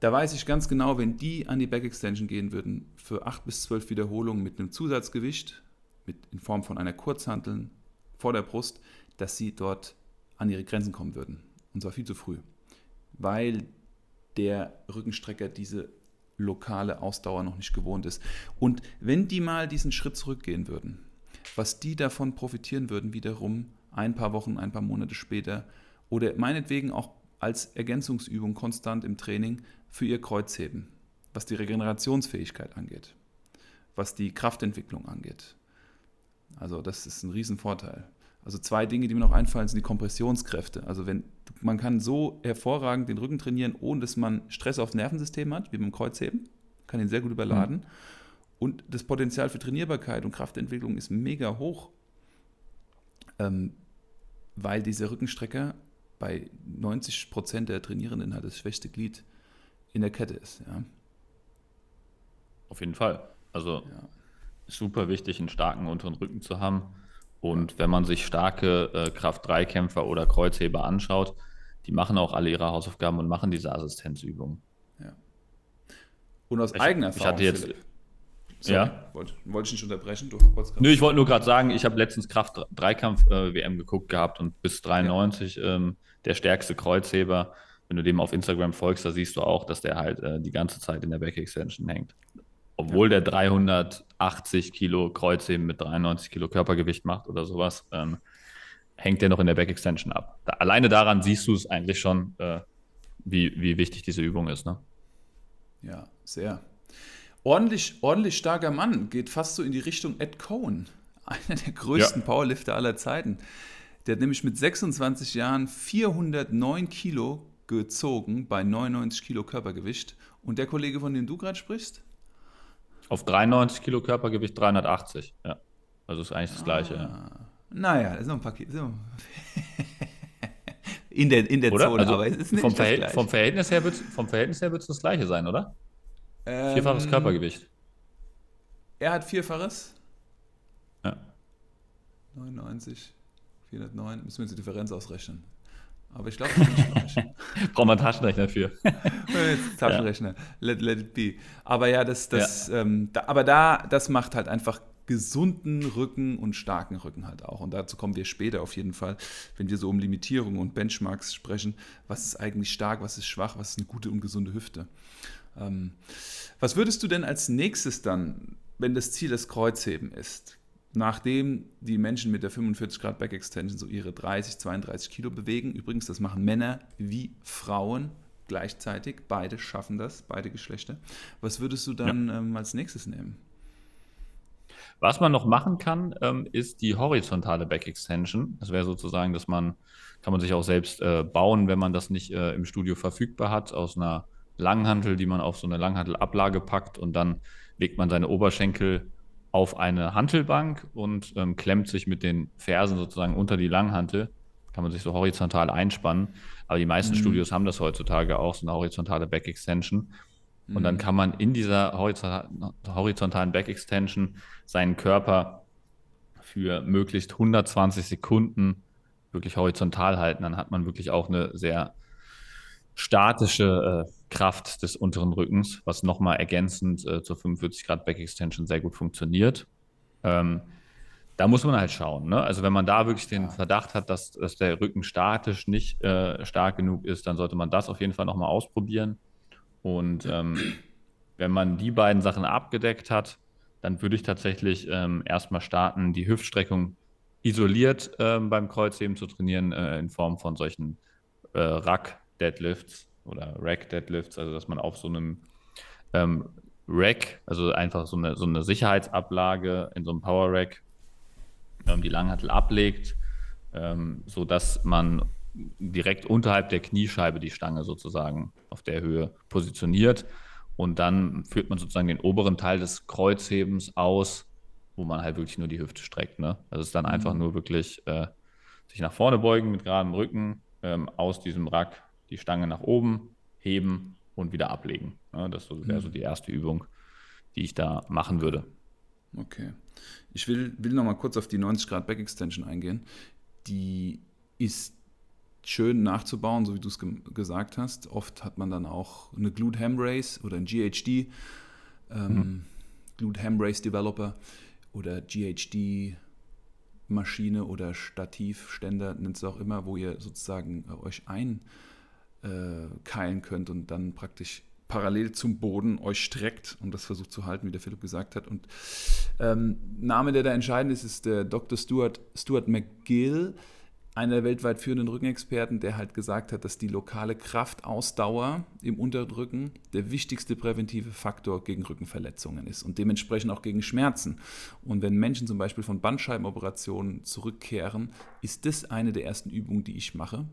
Da weiß ich ganz genau, wenn die an die Back Extension gehen würden, für 8 bis 12 Wiederholungen mit einem Zusatzgewicht, mit, in Form von einer Kurzhanteln vor der Brust, dass sie dort an ihre Grenzen kommen würden. Und zwar viel zu früh. Weil der Rückenstrecker diese lokale Ausdauer noch nicht gewohnt ist. Und wenn die mal diesen Schritt zurückgehen würden, was die davon profitieren würden, wiederum ein paar Wochen, ein paar Monate später oder meinetwegen auch als Ergänzungsübung konstant im Training für ihr Kreuzheben, was die Regenerationsfähigkeit angeht, was die Kraftentwicklung angeht. Also das ist ein Riesenvorteil. Also zwei Dinge, die mir noch einfallen, sind die Kompressionskräfte. Also wenn man kann so hervorragend den Rücken trainieren, ohne dass man Stress aufs Nervensystem hat, wie beim Kreuzheben, kann ihn sehr gut überladen. Mhm. Und das Potenzial für Trainierbarkeit und Kraftentwicklung ist mega hoch, ähm, weil dieser Rückenstrecker bei 90 Prozent der Trainierenden halt das schwächste Glied in der Kette ist. Ja. Auf jeden Fall. Also ja. super wichtig, einen starken unteren Rücken zu haben und wenn man sich starke äh, Kraft-3-Kämpfer oder Kreuzheber anschaut, die machen auch alle ihre Hausaufgaben und machen diese Assistenzübungen. Ja. Und aus ich, eigener Erfahrung. Ich hatte jetzt. Sorry, ja. Wollte, wollte ich nicht unterbrechen? Du Nö, ich wollte nur gerade sagen, ich habe letztens Kraft-Dreikampf-WM äh, geguckt gehabt und bis 93 ja. ähm, der stärkste Kreuzheber. Wenn du dem auf Instagram folgst, da siehst du auch, dass der halt äh, die ganze Zeit in der Back Extension hängt obwohl der 380 Kilo Kreuzheben mit 93 Kilo Körpergewicht macht oder sowas, ähm, hängt der noch in der Back Extension ab. Da, alleine daran siehst du es eigentlich schon, äh, wie, wie wichtig diese Übung ist. Ne? Ja, sehr. Ordentlich, ordentlich starker Mann, geht fast so in die Richtung Ed Cohen, einer der größten ja. Powerlifter aller Zeiten. Der hat nämlich mit 26 Jahren 409 Kilo gezogen bei 99 Kilo Körpergewicht. Und der Kollege, von dem du gerade sprichst? Auf 93 Kilo Körpergewicht 380, ja. Also ist eigentlich das Gleiche. Ah. Ja. Naja, das ist noch ein paar Kilo. in der, in der oder? Zone, also aber es ist nicht vom, Verhält vom Verhältnis her wird vom Verhältnis her wird es das Gleiche sein, oder? Ähm, Vierfaches Körpergewicht. Er hat Vierfaches. Ja. 99, 409, müssen wir uns die Differenz ausrechnen. Aber ich glaube, Braucht man Taschenrechner für. Taschenrechner, let, let it be. Aber ja, das, das, ja. Ähm, da, aber da, das macht halt einfach gesunden Rücken und starken Rücken halt auch. Und dazu kommen wir später auf jeden Fall, wenn wir so um Limitierungen und Benchmarks sprechen. Was ist eigentlich stark, was ist schwach, was ist eine gute und gesunde Hüfte? Ähm, was würdest du denn als nächstes dann, wenn das Ziel das Kreuzheben ist? Nachdem die Menschen mit der 45 Grad Back Extension so ihre 30, 32 Kilo bewegen. Übrigens, das machen Männer wie Frauen gleichzeitig. Beide schaffen das, beide Geschlechter. Was würdest du dann ja. ähm, als nächstes nehmen? Was man noch machen kann, ähm, ist die horizontale Back Extension. Das wäre sozusagen, dass man, kann man sich auch selbst äh, bauen, wenn man das nicht äh, im Studio verfügbar hat, aus einer Langhantel, die man auf so eine Langhantelablage packt und dann legt man seine Oberschenkel auf eine Hantelbank und ähm, klemmt sich mit den Fersen sozusagen unter die Langhantel. Kann man sich so horizontal einspannen. Aber die meisten mhm. Studios haben das heutzutage auch, so eine horizontale Back Extension. Und mhm. dann kann man in dieser horizontalen Back Extension seinen Körper für möglichst 120 Sekunden wirklich horizontal halten. Dann hat man wirklich auch eine sehr statische äh, Kraft des unteren Rückens, was nochmal ergänzend äh, zur 45 Grad Back Extension sehr gut funktioniert. Ähm, da muss man halt schauen. Ne? Also wenn man da wirklich den Verdacht hat, dass, dass der Rücken statisch nicht äh, stark genug ist, dann sollte man das auf jeden Fall nochmal ausprobieren. Und ähm, wenn man die beiden Sachen abgedeckt hat, dann würde ich tatsächlich ähm, erstmal starten, die Hüftstreckung isoliert ähm, beim Kreuzheben zu trainieren, äh, in Form von solchen äh, Rack-Deadlifts oder Rack-Deadlifts, also dass man auf so einem ähm, Rack, also einfach so eine, so eine Sicherheitsablage in so einem Power Rack, ähm, die Langhantel ablegt, ähm, sodass man direkt unterhalb der Kniescheibe die Stange sozusagen auf der Höhe positioniert und dann führt man sozusagen den oberen Teil des Kreuzhebens aus, wo man halt wirklich nur die Hüfte streckt. Ne? Also es ist dann mhm. einfach nur wirklich äh, sich nach vorne beugen mit geradem Rücken, ähm, aus diesem Rack die Stange nach oben heben und wieder ablegen. Ne? Das wäre so mhm. die erste Übung, die ich da machen würde. Okay. Ich will, will noch mal kurz auf die 90 Grad Back Extension eingehen. Die ist schön nachzubauen, so wie du es ge gesagt hast. Oft hat man dann auch eine Glute Ham Race oder ein GHD, ähm, mhm. Glute Ham Race Developer oder GHD Maschine oder Stativständer, nennt es auch immer, wo ihr sozusagen äh, euch einkeilen äh, könnt und dann praktisch parallel zum Boden euch streckt und das versucht zu halten, wie der Philipp gesagt hat. Und ähm, Name, der da entscheidend ist, ist der Dr. Stuart, Stuart McGill einer der weltweit führenden Rückenexperten, der halt gesagt hat, dass die lokale Kraftausdauer im Unterrücken der wichtigste präventive Faktor gegen Rückenverletzungen ist und dementsprechend auch gegen Schmerzen. Und wenn Menschen zum Beispiel von Bandscheibenoperationen zurückkehren, ist das eine der ersten Übungen, die ich mache.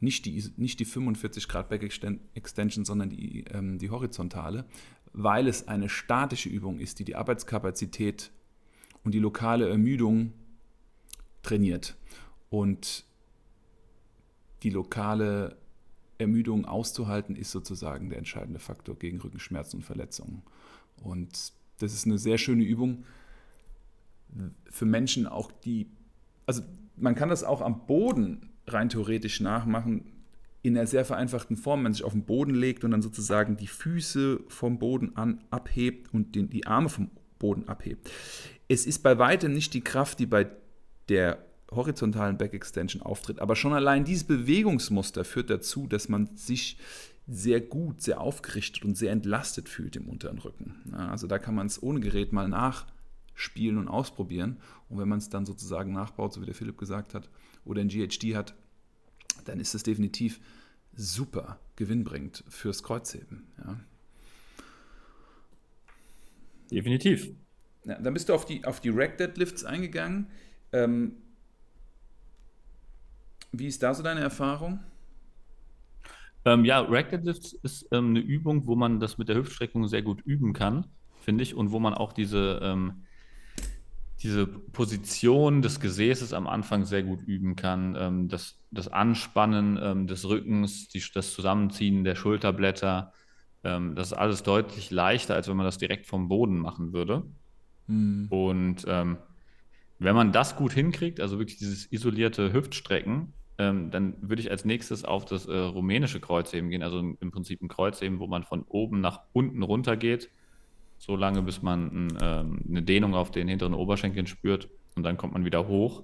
Nicht die, nicht die 45 Grad Back Extension, sondern die, ähm, die horizontale, weil es eine statische Übung ist, die die Arbeitskapazität und die lokale Ermüdung trainiert und die lokale Ermüdung auszuhalten, ist sozusagen der entscheidende Faktor gegen Rückenschmerzen und Verletzungen. Und das ist eine sehr schöne Übung für Menschen auch, die, also man kann das auch am Boden rein theoretisch nachmachen, in einer sehr vereinfachten Form, man sich auf den Boden legt und dann sozusagen die Füße vom Boden an abhebt und den, die Arme vom Boden abhebt. Es ist bei weitem nicht die Kraft, die bei der horizontalen Back Extension auftritt. Aber schon allein dieses Bewegungsmuster führt dazu, dass man sich sehr gut, sehr aufgerichtet und sehr entlastet fühlt im unteren Rücken. Also da kann man es ohne Gerät mal nachspielen und ausprobieren. Und wenn man es dann sozusagen nachbaut, so wie der Philipp gesagt hat, oder ein GHD hat, dann ist es definitiv super gewinnbringend fürs Kreuzheben. Ja. Definitiv. Ja, dann bist du auf die, auf die Rack Deadlifts eingegangen. Ähm, wie ist da so deine Erfahrung? Ähm, ja, Rack Deadlifts ist ähm, eine Übung, wo man das mit der Hüftstreckung sehr gut üben kann, finde ich, und wo man auch diese, ähm, diese Position des Gesäßes am Anfang sehr gut üben kann. Ähm, das, das Anspannen ähm, des Rückens, die, das Zusammenziehen der Schulterblätter, ähm, das ist alles deutlich leichter, als wenn man das direkt vom Boden machen würde. Mhm. Und wenn man das gut hinkriegt, also wirklich dieses isolierte Hüftstrecken, ähm, dann würde ich als nächstes auf das äh, rumänische Kreuzheben gehen, also im Prinzip ein Kreuzheben, wo man von oben nach unten runter geht, so lange bis man ähm, eine Dehnung auf den hinteren Oberschenkeln spürt und dann kommt man wieder hoch.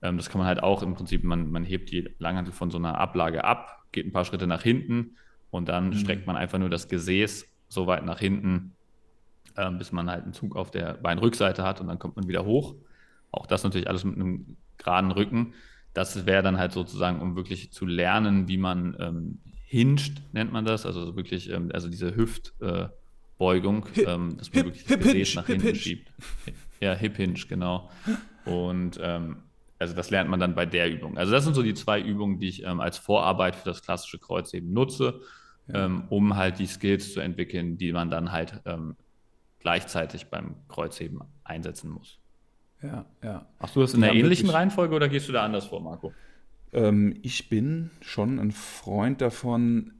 Ähm, das kann man halt auch im Prinzip, man, man hebt die Langhantel von so einer Ablage ab, geht ein paar Schritte nach hinten und dann mhm. streckt man einfach nur das Gesäß so weit nach hinten, äh, bis man halt einen Zug auf der Beinrückseite hat und dann kommt man wieder hoch. Auch das natürlich alles mit einem geraden Rücken das wäre dann halt sozusagen, um wirklich zu lernen, wie man ähm, hinscht, nennt man das, also wirklich, ähm, also diese Hüftbeugung, äh, ähm, dass man wirklich das Gesäß nach hinten schiebt. Ja, Hip Hinge, genau. Und ähm, also das lernt man dann bei der Übung. Also das sind so die zwei Übungen, die ich ähm, als Vorarbeit für das klassische Kreuzheben nutze, ja. ähm, um halt die Skills zu entwickeln, die man dann halt ähm, gleichzeitig beim Kreuzheben einsetzen muss. Ja, ja. Machst du das in der ähnlichen Reihenfolge oder gehst du da anders vor, Marco? Ähm, ich bin schon ein Freund davon,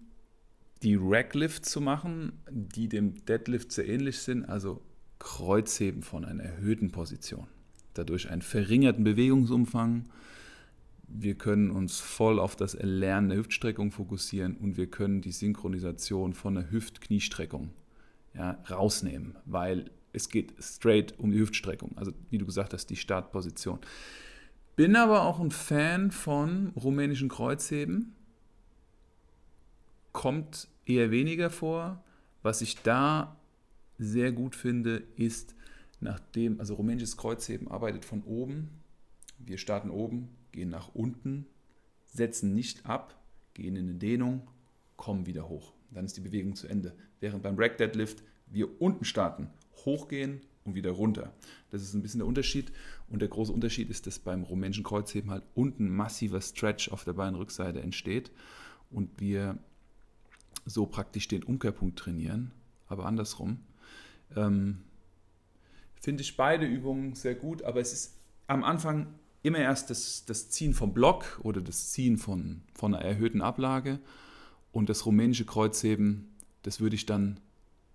die Racklifts zu machen, die dem Deadlift sehr ähnlich sind, also Kreuzheben von einer erhöhten Position. dadurch einen verringerten Bewegungsumfang. Wir können uns voll auf das Erlernen der Hüftstreckung fokussieren und wir können die Synchronisation von der Hüft-Kniestreckung ja, rausnehmen, weil es geht straight um die Hüftstreckung. Also wie du gesagt hast, die Startposition. Bin aber auch ein Fan von rumänischen Kreuzheben. Kommt eher weniger vor. Was ich da sehr gut finde, ist, nachdem, also rumänisches Kreuzheben arbeitet von oben. Wir starten oben, gehen nach unten, setzen nicht ab, gehen in eine Dehnung, kommen wieder hoch. Dann ist die Bewegung zu Ende. Während beim Rack Deadlift wir unten starten, hochgehen und wieder runter. Das ist ein bisschen der Unterschied. Und der große Unterschied ist, dass beim rumänischen Kreuzheben halt unten massiver Stretch auf der Beinrückseite entsteht und wir so praktisch den Umkehrpunkt trainieren, aber andersrum. Ähm, Finde ich beide Übungen sehr gut, aber es ist am Anfang immer erst das, das Ziehen vom Block oder das Ziehen von, von einer erhöhten Ablage und das rumänische Kreuzheben, das würde ich dann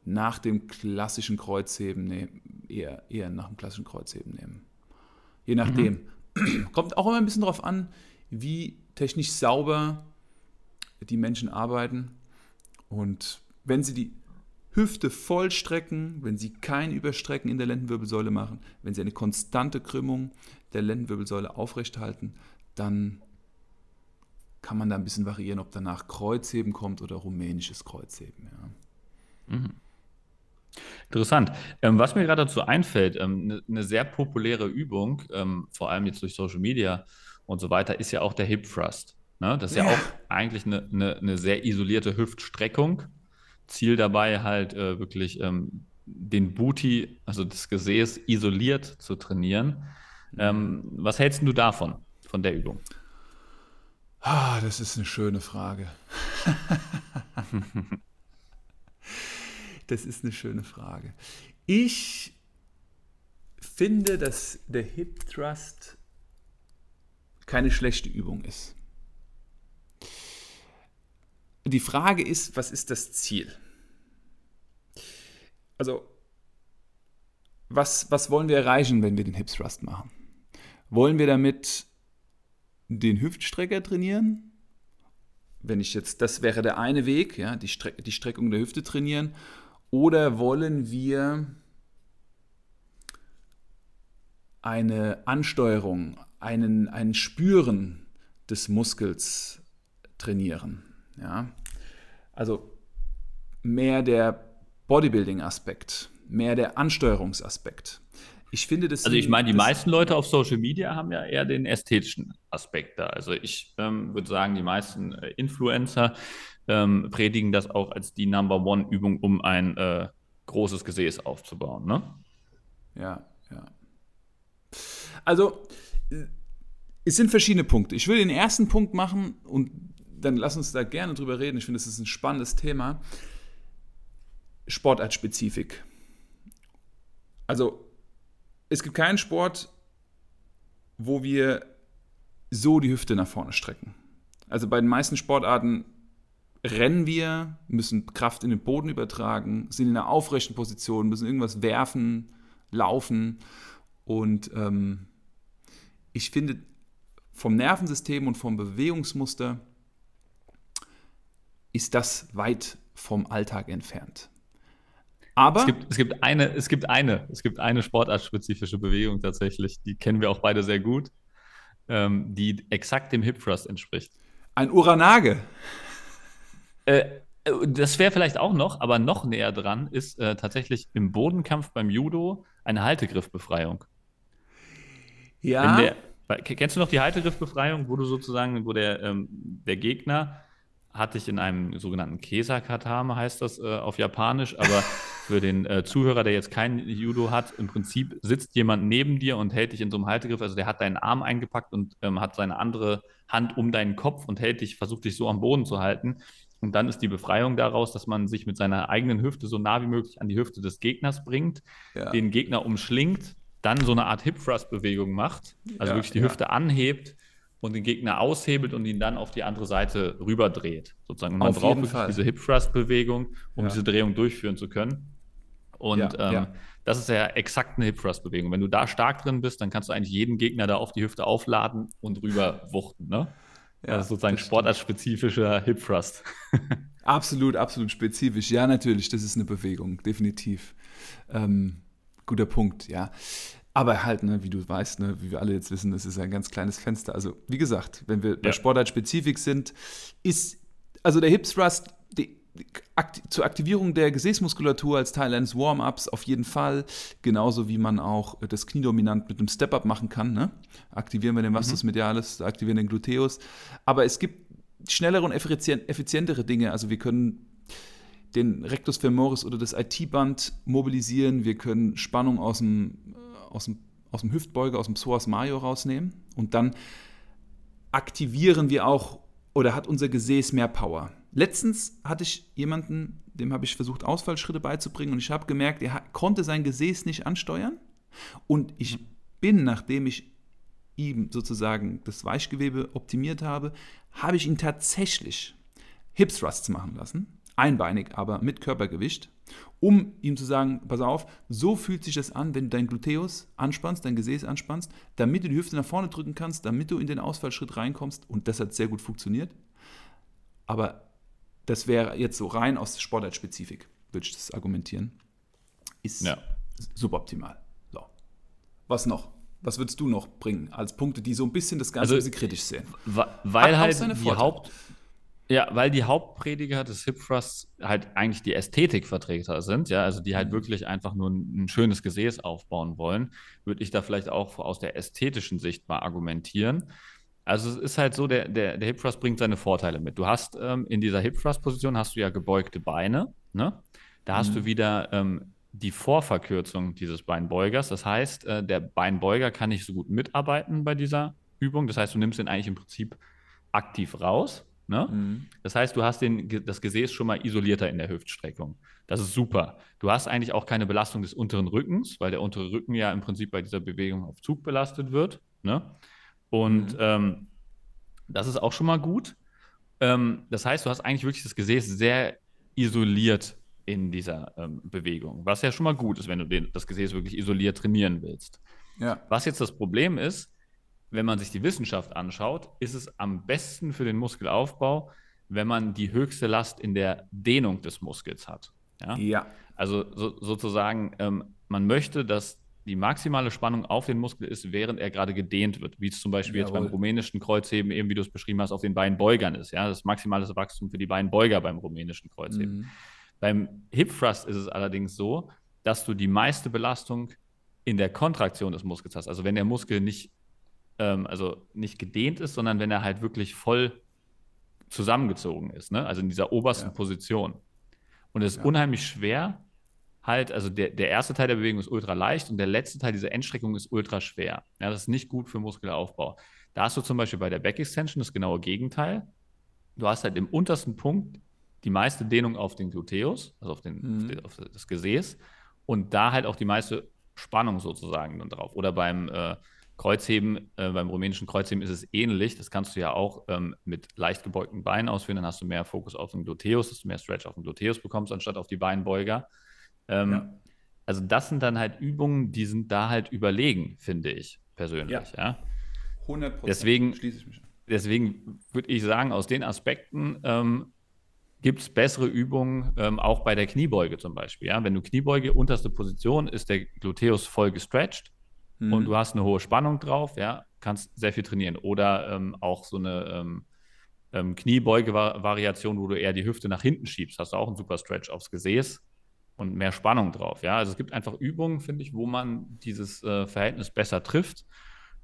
nach dem klassischen Kreuzheben nehmen, eher, eher nach dem klassischen Kreuzheben nehmen. Je nachdem. Mhm. Kommt auch immer ein bisschen darauf an, wie technisch sauber die Menschen arbeiten. Und wenn sie die Hüfte voll strecken, wenn sie kein Überstrecken in der Lendenwirbelsäule machen, wenn sie eine konstante Krümmung der Lendenwirbelsäule aufrechthalten, dann kann man da ein bisschen variieren, ob danach Kreuzheben kommt oder rumänisches Kreuzheben. Ja. Mhm. Interessant. Ähm, was mir gerade dazu einfällt, ähm, eine ne sehr populäre Übung, ähm, vor allem jetzt durch Social Media und so weiter, ist ja auch der Hip Thrust. Ne? Das ist ja, ja auch eigentlich eine, eine, eine, sehr isolierte Hüftstreckung. Ziel dabei halt äh, wirklich ähm, den Booty, also das Gesäß, isoliert zu trainieren. Ähm, was hältst du davon, von der Übung? Ah, das ist eine schöne Frage. Das ist eine schöne Frage. Ich finde, dass der Hip Thrust keine schlechte Übung ist. Die Frage ist, was ist das Ziel? Also, was, was wollen wir erreichen, wenn wir den Hip Thrust machen? Wollen wir damit den Hüftstrecker trainieren? Wenn ich jetzt, das wäre der eine Weg, ja, die, Streck, die Streckung der Hüfte trainieren. Oder wollen wir eine Ansteuerung, einen, ein Spüren des Muskels trainieren? Ja? Also mehr der Bodybuilding-Aspekt, mehr der Ansteuerungsaspekt. Ich finde das. Also ich meine, die meisten Leute auf Social Media haben ja eher den ästhetischen Aspekt da. Also ich ähm, würde sagen, die meisten äh, Influencer ähm, predigen das auch als die Number One-Übung, um ein äh, großes Gesäß aufzubauen. Ne? Ja, ja. Also, es sind verschiedene Punkte. Ich will den ersten Punkt machen und dann lass uns da gerne drüber reden. Ich finde, das ist ein spannendes Thema. Sportartspezifik. Also, es gibt keinen Sport, wo wir so die Hüfte nach vorne strecken. Also bei den meisten Sportarten rennen wir, müssen Kraft in den Boden übertragen, sind in einer aufrechten Position, müssen irgendwas werfen, laufen. Und ähm, ich finde, vom Nervensystem und vom Bewegungsmuster ist das weit vom Alltag entfernt. Aber es gibt, es gibt eine, es gibt eine, es gibt eine sportartspezifische Bewegung tatsächlich, die kennen wir auch beide sehr gut, ähm, die exakt dem Hip Thrust entspricht. Ein Uranage. Äh, das wäre vielleicht auch noch, aber noch näher dran ist äh, tatsächlich im Bodenkampf beim Judo eine Haltegriffbefreiung. Ja. Der, kennst du noch die Haltegriffbefreiung, wo du sozusagen, wo der, ähm, der Gegner hat dich in einem sogenannten Kesa-Katame, heißt das äh, auf Japanisch, aber für den äh, Zuhörer, der jetzt kein Judo hat, im Prinzip sitzt jemand neben dir und hält dich in so einem Haltegriff, also der hat deinen Arm eingepackt und ähm, hat seine andere Hand um deinen Kopf und hält dich, versucht dich so am Boden zu halten. Und dann ist die Befreiung daraus, dass man sich mit seiner eigenen Hüfte so nah wie möglich an die Hüfte des Gegners bringt, ja. den Gegner umschlingt, dann so eine Art Hip-Thrust-Bewegung macht, also ja, wirklich die ja. Hüfte anhebt und den Gegner aushebelt und ihn dann auf die andere Seite rüberdreht. Sozusagen. Und man auf braucht wirklich Fall. diese Hip-Thrust-Bewegung, um diese Drehung durchführen zu können. Und ja, ähm, ja. das ist ja exakt eine Hip Thrust Bewegung. Wenn du da stark drin bist, dann kannst du eigentlich jeden Gegner da auf die Hüfte aufladen und rüber wuchten. Ne? Ja, das ist sozusagen sportartspezifischer Hip Thrust. absolut, absolut spezifisch. Ja, natürlich, das ist eine Bewegung, definitiv. Ähm, guter Punkt, ja. Aber halt, ne, wie du weißt, ne, wie wir alle jetzt wissen, das ist ein ganz kleines Fenster. Also, wie gesagt, wenn wir bei Sportartspezifik sind, ist also der Hip Thrust die, Akt, zur Aktivierung der Gesäßmuskulatur als Teil eines Warm-ups auf jeden Fall, genauso wie man auch das Kniedominant mit einem Step-up machen kann. Ne? Aktivieren wir den Vastus mhm. medialis, aktivieren den Gluteus. Aber es gibt schnellere und effizientere Dinge. Also wir können den Rectus femoris oder das IT-Band mobilisieren. Wir können Spannung aus dem, aus dem, aus dem Hüftbeuger, aus dem Psoas major rausnehmen. Und dann aktivieren wir auch oder hat unser Gesäß mehr Power. Letztens hatte ich jemanden, dem habe ich versucht, Ausfallschritte beizubringen und ich habe gemerkt, er konnte sein Gesäß nicht ansteuern. Und ich bin, nachdem ich ihm sozusagen das Weichgewebe optimiert habe, habe ich ihn tatsächlich Hip Thrusts machen lassen, einbeinig, aber mit Körpergewicht, um ihm zu sagen, pass auf, so fühlt sich das an, wenn du dein Gluteus anspannst, dein Gesäß anspannst, damit du die Hüfte nach vorne drücken kannst, damit du in den Ausfallschritt reinkommst und das hat sehr gut funktioniert. Aber das wäre jetzt so rein aus Sportartspezifik, würde ich das argumentieren. Ist ja. suboptimal. So. Was noch? Was würdest du noch bringen als Punkte, die so ein bisschen das Ganze also, kritisch sehen? Weil Hat halt die Haupt, ja, weil die Hauptprediger des Hip Thrusts halt eigentlich die Ästhetikvertreter sind, ja, also die halt mhm. wirklich einfach nur ein, ein, schönes Gesäß aufbauen wollen, würde ich da vielleicht auch aus der ästhetischen Sicht mal argumentieren. Also es ist halt so, der, der, der Hip Thrust bringt seine Vorteile mit. Du hast ähm, in dieser Hip Thrust Position hast du ja gebeugte Beine, ne? Da hast du mhm. wieder ähm, die Vorverkürzung dieses Beinbeugers. Das heißt, äh, der Beinbeuger kann nicht so gut mitarbeiten bei dieser Übung. Das heißt, du nimmst ihn eigentlich im Prinzip aktiv raus. Ne? Mhm. Das heißt, du hast den, das Gesäß schon mal isolierter in der Hüftstreckung. Das ist super. Du hast eigentlich auch keine Belastung des unteren Rückens, weil der untere Rücken ja im Prinzip bei dieser Bewegung auf Zug belastet wird. Ne? Und mhm. ähm, das ist auch schon mal gut. Ähm, das heißt, du hast eigentlich wirklich das Gesäß sehr isoliert in dieser ähm, Bewegung, was ja schon mal gut ist, wenn du den, das Gesäß wirklich isoliert trainieren willst. Ja. Was jetzt das Problem ist, wenn man sich die Wissenschaft anschaut, ist es am besten für den Muskelaufbau, wenn man die höchste Last in der Dehnung des Muskels hat. Ja. ja. Also so, sozusagen, ähm, man möchte, dass die maximale Spannung auf den Muskel ist, während er gerade gedehnt wird, wie es zum Beispiel Jawohl. jetzt beim rumänischen Kreuzheben, eben wie du es beschrieben hast, auf den Beinbeugern ist. Ja, das maximale Wachstum für die Beinbeuger beim rumänischen Kreuzheben. Mhm. Beim Hip Thrust ist es allerdings so, dass du die meiste Belastung in der Kontraktion des Muskels hast. Also wenn der Muskel nicht, ähm, also nicht gedehnt ist, sondern wenn er halt wirklich voll zusammengezogen ist, ne? also in dieser obersten ja. Position. Und es ist ja. unheimlich schwer, halt, also der, der erste Teil der Bewegung ist ultra leicht und der letzte Teil dieser Endstreckung ist ultra schwer. Ja, das ist nicht gut für Muskelaufbau. Da hast du zum Beispiel bei der Back Extension das genaue Gegenteil. Du hast halt im untersten Punkt die meiste Dehnung auf den Gluteus, also auf, den, mhm. auf, den, auf das Gesäß und da halt auch die meiste Spannung sozusagen dann drauf. Oder beim äh, Kreuzheben, äh, beim rumänischen Kreuzheben ist es ähnlich. Das kannst du ja auch ähm, mit leicht gebeugten Beinen ausführen. Dann hast du mehr Fokus auf den Gluteus, dass du mehr Stretch auf den Gluteus bekommst, anstatt auf die Beinbeuger. Ähm, ja. Also das sind dann halt Übungen, die sind da halt überlegen, finde ich persönlich. Ja. ja. 100 Deswegen, schließe ich mich an. Deswegen würde ich sagen, aus den Aspekten ähm, gibt es bessere Übungen, ähm, auch bei der Kniebeuge zum Beispiel. Ja? Wenn du Kniebeuge, unterste Position, ist der Gluteus voll gestretched mhm. und du hast eine hohe Spannung drauf, ja, kannst sehr viel trainieren. Oder ähm, auch so eine ähm, ähm Kniebeuge-Variation, wo du eher die Hüfte nach hinten schiebst, hast du auch einen super Stretch aufs Gesäß und mehr Spannung drauf. Ja, also es gibt einfach Übungen, finde ich, wo man dieses äh, Verhältnis besser trifft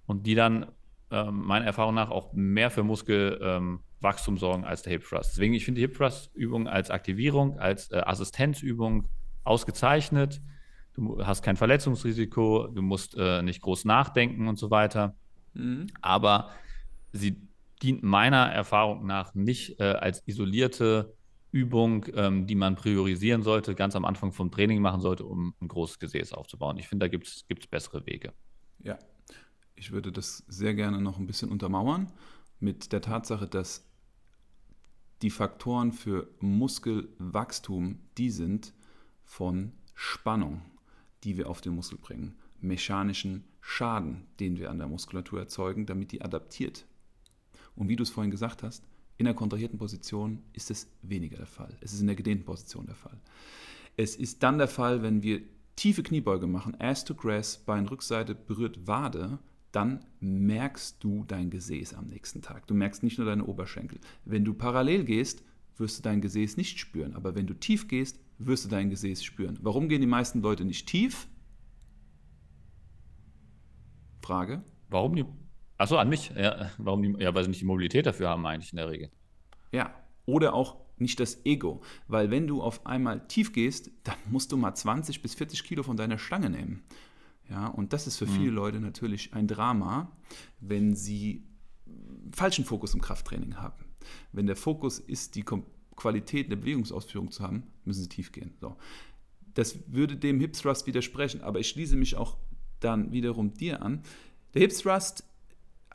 und die dann ähm, meiner Erfahrung nach auch mehr für Muskelwachstum ähm, sorgen als der Hip Thrust. Deswegen, ich finde die Hip Thrust Übung als Aktivierung, als äh, Assistenzübung ausgezeichnet. Du hast kein Verletzungsrisiko, du musst äh, nicht groß nachdenken und so weiter. Mhm. Aber sie dient meiner Erfahrung nach nicht äh, als isolierte Übung, ähm, die man priorisieren sollte, ganz am Anfang vom Training machen sollte, um ein großes Gesäß aufzubauen. Ich finde, da gibt es bessere Wege. Ja, ich würde das sehr gerne noch ein bisschen untermauern mit der Tatsache, dass die Faktoren für Muskelwachstum die sind von Spannung, die wir auf den Muskel bringen, mechanischen Schaden, den wir an der Muskulatur erzeugen, damit die adaptiert. Und wie du es vorhin gesagt hast, in der kontrahierten Position ist es weniger der Fall. Es ist in der gedehnten Position der Fall. Es ist dann der Fall, wenn wir tiefe Kniebeuge machen, Ass to Grass, Beinrückseite berührt Wade, dann merkst du dein Gesäß am nächsten Tag. Du merkst nicht nur deine Oberschenkel. Wenn du parallel gehst, wirst du dein Gesäß nicht spüren. Aber wenn du tief gehst, wirst du dein Gesäß spüren. Warum gehen die meisten Leute nicht tief? Frage. Warum die? Achso, an mich. Ja, warum die, ja, weil sie nicht die Mobilität dafür haben, eigentlich in der Regel. Ja. Oder auch nicht das Ego. Weil wenn du auf einmal tief gehst, dann musst du mal 20 bis 40 Kilo von deiner Stange nehmen. Ja, und das ist für viele mhm. Leute natürlich ein Drama, wenn sie falschen Fokus im Krafttraining haben. Wenn der Fokus ist, die Qualität der Bewegungsausführung zu haben, müssen sie tief gehen. So. Das würde dem Hip Thrust widersprechen, aber ich schließe mich auch dann wiederum dir an. Der Hip Thrust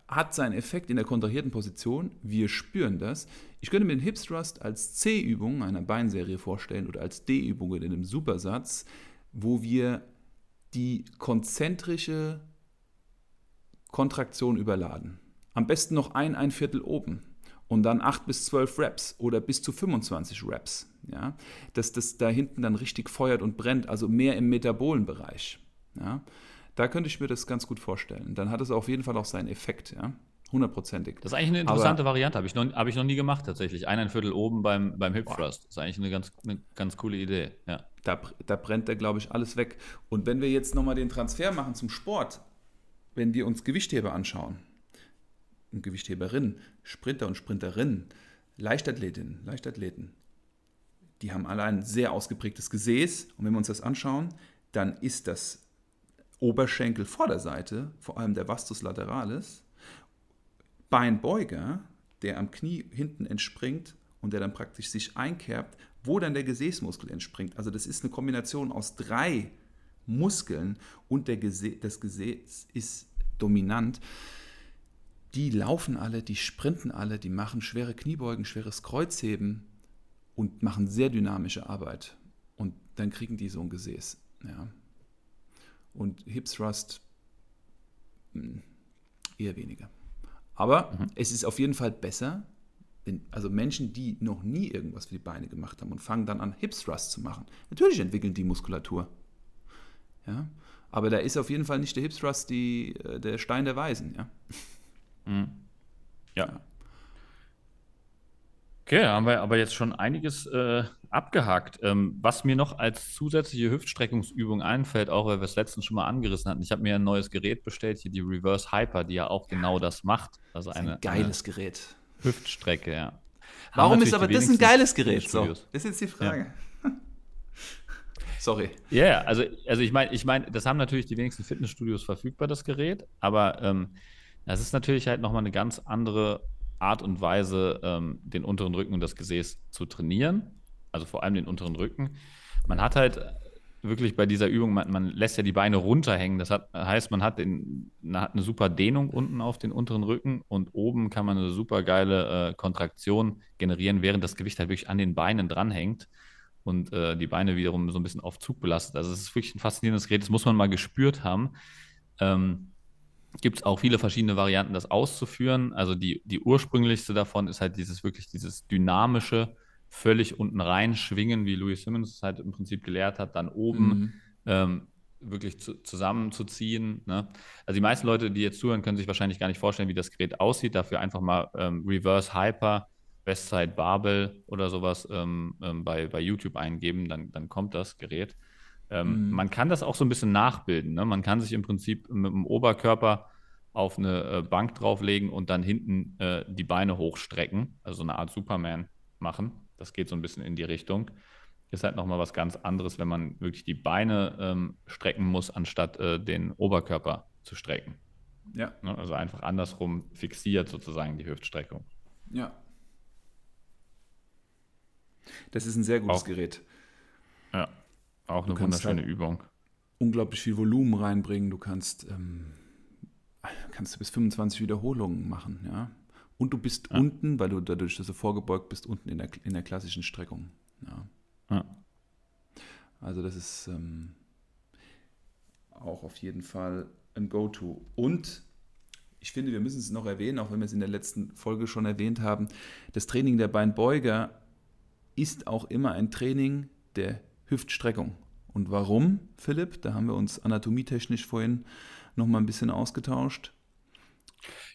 hat seinen Effekt in der kontrahierten Position. Wir spüren das. Ich könnte mir den Hip Thrust als C-Übung einer Beinserie vorstellen oder als D-Übung in einem Supersatz, wo wir die konzentrische Kontraktion überladen. Am besten noch ein, ein Viertel oben und dann 8 bis 12 Reps oder bis zu 25 Reps. Ja? Dass das da hinten dann richtig feuert und brennt, also mehr im Metabolenbereich. Ja? Da könnte ich mir das ganz gut vorstellen. Dann hat es auf jeden Fall auch seinen Effekt. Ja? Hundertprozentig. Das ist eigentlich eine interessante Aber, Variante. Habe ich, noch, hab ich noch nie gemacht, tatsächlich. Ein, ein Viertel oben beim, beim Hip Thrust. Das ist eigentlich eine ganz, eine ganz coole Idee. Ja. Da, da brennt da, glaube ich, alles weg. Und wenn wir jetzt nochmal den Transfer machen zum Sport, wenn wir uns Gewichtheber anschauen, und Gewichtheberinnen, Sprinter und Sprinterinnen, Leichtathletinnen, Leichtathleten, die haben alle ein sehr ausgeprägtes Gesäß. Und wenn wir uns das anschauen, dann ist das Oberschenkel-Vorderseite, vor allem der Vastus lateralis, Beinbeuger, der am Knie hinten entspringt und der dann praktisch sich einkerbt, wo dann der Gesäßmuskel entspringt. Also das ist eine Kombination aus drei Muskeln und der Gesä das Gesäß ist dominant. Die laufen alle, die sprinten alle, die machen schwere Kniebeugen, schweres Kreuzheben und machen sehr dynamische Arbeit. Und dann kriegen die so ein Gesäß. Ja. Und Hip Thrust hm, eher weniger. Aber mhm. es ist auf jeden Fall besser, wenn, also Menschen, die noch nie irgendwas für die Beine gemacht haben und fangen dann an, Hip Thrust zu machen. Natürlich entwickeln die Muskulatur. Ja? Aber da ist auf jeden Fall nicht der Hip Thrust die, äh, der Stein der Weisen. Ja. Mhm. ja. Okay, haben wir aber jetzt schon einiges äh, abgehakt. Ähm, was mir noch als zusätzliche Hüftstreckungsübung einfällt, auch weil wir es letztens schon mal angerissen hatten, ich habe mir ein neues Gerät bestellt, hier die Reverse Hyper, die ja auch genau das macht. Also das eine, ein geiles eine Gerät. Hüftstrecke, ja. Warum ist aber das ein geiles Gerät? So, das ist jetzt die Frage. Ja. Sorry. Ja, yeah, also, also ich meine, ich mein, das haben natürlich die wenigsten Fitnessstudios verfügbar, das Gerät, aber ähm, das ist natürlich halt nochmal eine ganz andere Art und Weise, ähm, den unteren Rücken und das Gesäß zu trainieren. Also vor allem den unteren Rücken. Man hat halt wirklich bei dieser Übung, man, man lässt ja die Beine runterhängen. Das hat, heißt, man hat, den, man hat eine super Dehnung unten auf den unteren Rücken und oben kann man eine super geile äh, Kontraktion generieren, während das Gewicht halt wirklich an den Beinen dranhängt und äh, die Beine wiederum so ein bisschen auf Zug belastet. Also es ist wirklich ein faszinierendes Gerät, das muss man mal gespürt haben. Ähm, gibt es auch viele verschiedene Varianten, das auszuführen. Also die, die ursprünglichste davon ist halt dieses wirklich dieses dynamische, völlig unten rein schwingen, wie Louis Simmons es halt im Prinzip gelehrt hat, dann oben mhm. ähm, wirklich zu, zusammenzuziehen. Ne? Also die meisten Leute, die jetzt zuhören, können sich wahrscheinlich gar nicht vorstellen, wie das Gerät aussieht. Dafür einfach mal ähm, Reverse Hyper, Westside Barbell oder sowas ähm, ähm bei, bei YouTube eingeben, dann, dann kommt das Gerät. Ähm, mhm. Man kann das auch so ein bisschen nachbilden. Ne? Man kann sich im Prinzip mit dem Oberkörper auf eine äh, Bank drauflegen und dann hinten äh, die Beine hochstrecken, also so eine Art Superman machen. Das geht so ein bisschen in die Richtung. Ist halt nochmal was ganz anderes, wenn man wirklich die Beine ähm, strecken muss, anstatt äh, den Oberkörper zu strecken. Ja. Ne? Also einfach andersrum fixiert sozusagen die Hüftstreckung. Ja. Das ist ein sehr gutes auch, Gerät. Ja. Auch eine wunderschöne Übung. Unglaublich viel Volumen reinbringen. Du kannst, ähm, kannst du bis 25 Wiederholungen machen, ja. Und du bist ja. unten, weil du dadurch, dass du vorgebeugt bist, unten in der, in der klassischen Streckung. Ja. ja. Also das ist ähm, auch auf jeden Fall ein Go-To. Und ich finde, wir müssen es noch erwähnen, auch wenn wir es in der letzten Folge schon erwähnt haben, das Training der Beinbeuger ist auch immer ein Training der Hüftstreckung. Und warum, Philipp? Da haben wir uns anatomietechnisch vorhin noch mal ein bisschen ausgetauscht.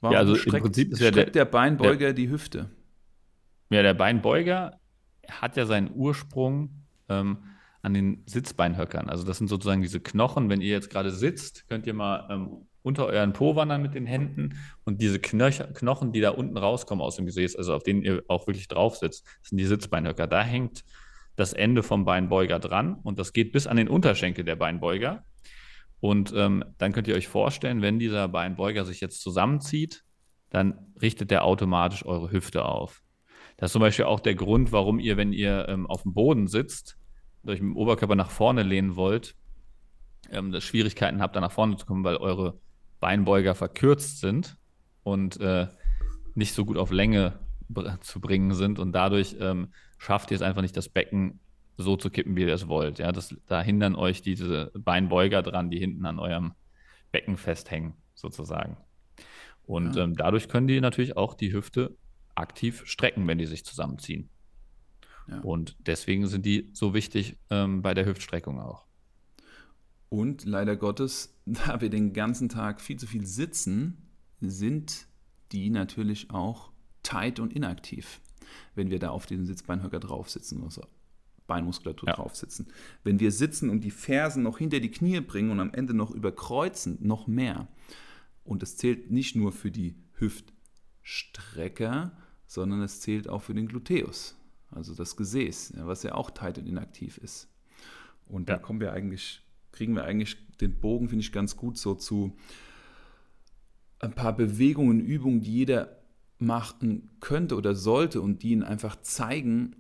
Warum ja, also streckt, im Prinzip ist ja der, der Beinbeuger der, die Hüfte? Ja, der Beinbeuger hat ja seinen Ursprung ähm, an den Sitzbeinhöckern. Also das sind sozusagen diese Knochen. Wenn ihr jetzt gerade sitzt, könnt ihr mal ähm, unter euren Po wandern mit den Händen und diese Knöch Knochen, die da unten rauskommen aus dem Gesäß, also auf denen ihr auch wirklich drauf sitzt, sind die Sitzbeinhöcker. Da hängt das Ende vom Beinbeuger dran und das geht bis an den Unterschenkel der Beinbeuger. Und ähm, dann könnt ihr euch vorstellen, wenn dieser Beinbeuger sich jetzt zusammenzieht, dann richtet der automatisch eure Hüfte auf. Das ist zum Beispiel auch der Grund, warum ihr, wenn ihr ähm, auf dem Boden sitzt, durch den Oberkörper nach vorne lehnen wollt, ähm, dass Schwierigkeiten habt, da nach vorne zu kommen, weil eure Beinbeuger verkürzt sind und äh, nicht so gut auf Länge zu bringen sind und dadurch ähm, schafft ihr es einfach nicht, das Becken so zu kippen, wie ihr es wollt. Ja, das, da hindern euch diese Beinbeuger dran, die hinten an eurem Becken festhängen, sozusagen. Und ja. ähm, dadurch können die natürlich auch die Hüfte aktiv strecken, wenn die sich zusammenziehen. Ja. Und deswegen sind die so wichtig ähm, bei der Hüftstreckung auch. Und leider Gottes, da wir den ganzen Tag viel zu viel sitzen, sind die natürlich auch tight und inaktiv, wenn wir da auf diesem Sitzbeinhöcker drauf sitzen, also Beinmuskulatur ja. drauf sitzen. Wenn wir sitzen und die Fersen noch hinter die Knie bringen und am Ende noch überkreuzen, noch mehr. Und das zählt nicht nur für die Hüftstrecker, sondern es zählt auch für den Gluteus, also das Gesäß, was ja auch tight und inaktiv ist. Und ja. da kommen wir eigentlich, kriegen wir eigentlich den Bogen, finde ich, ganz gut so zu ein paar Bewegungen, Übungen, die jeder machen könnte oder sollte und die ihn einfach zeigen,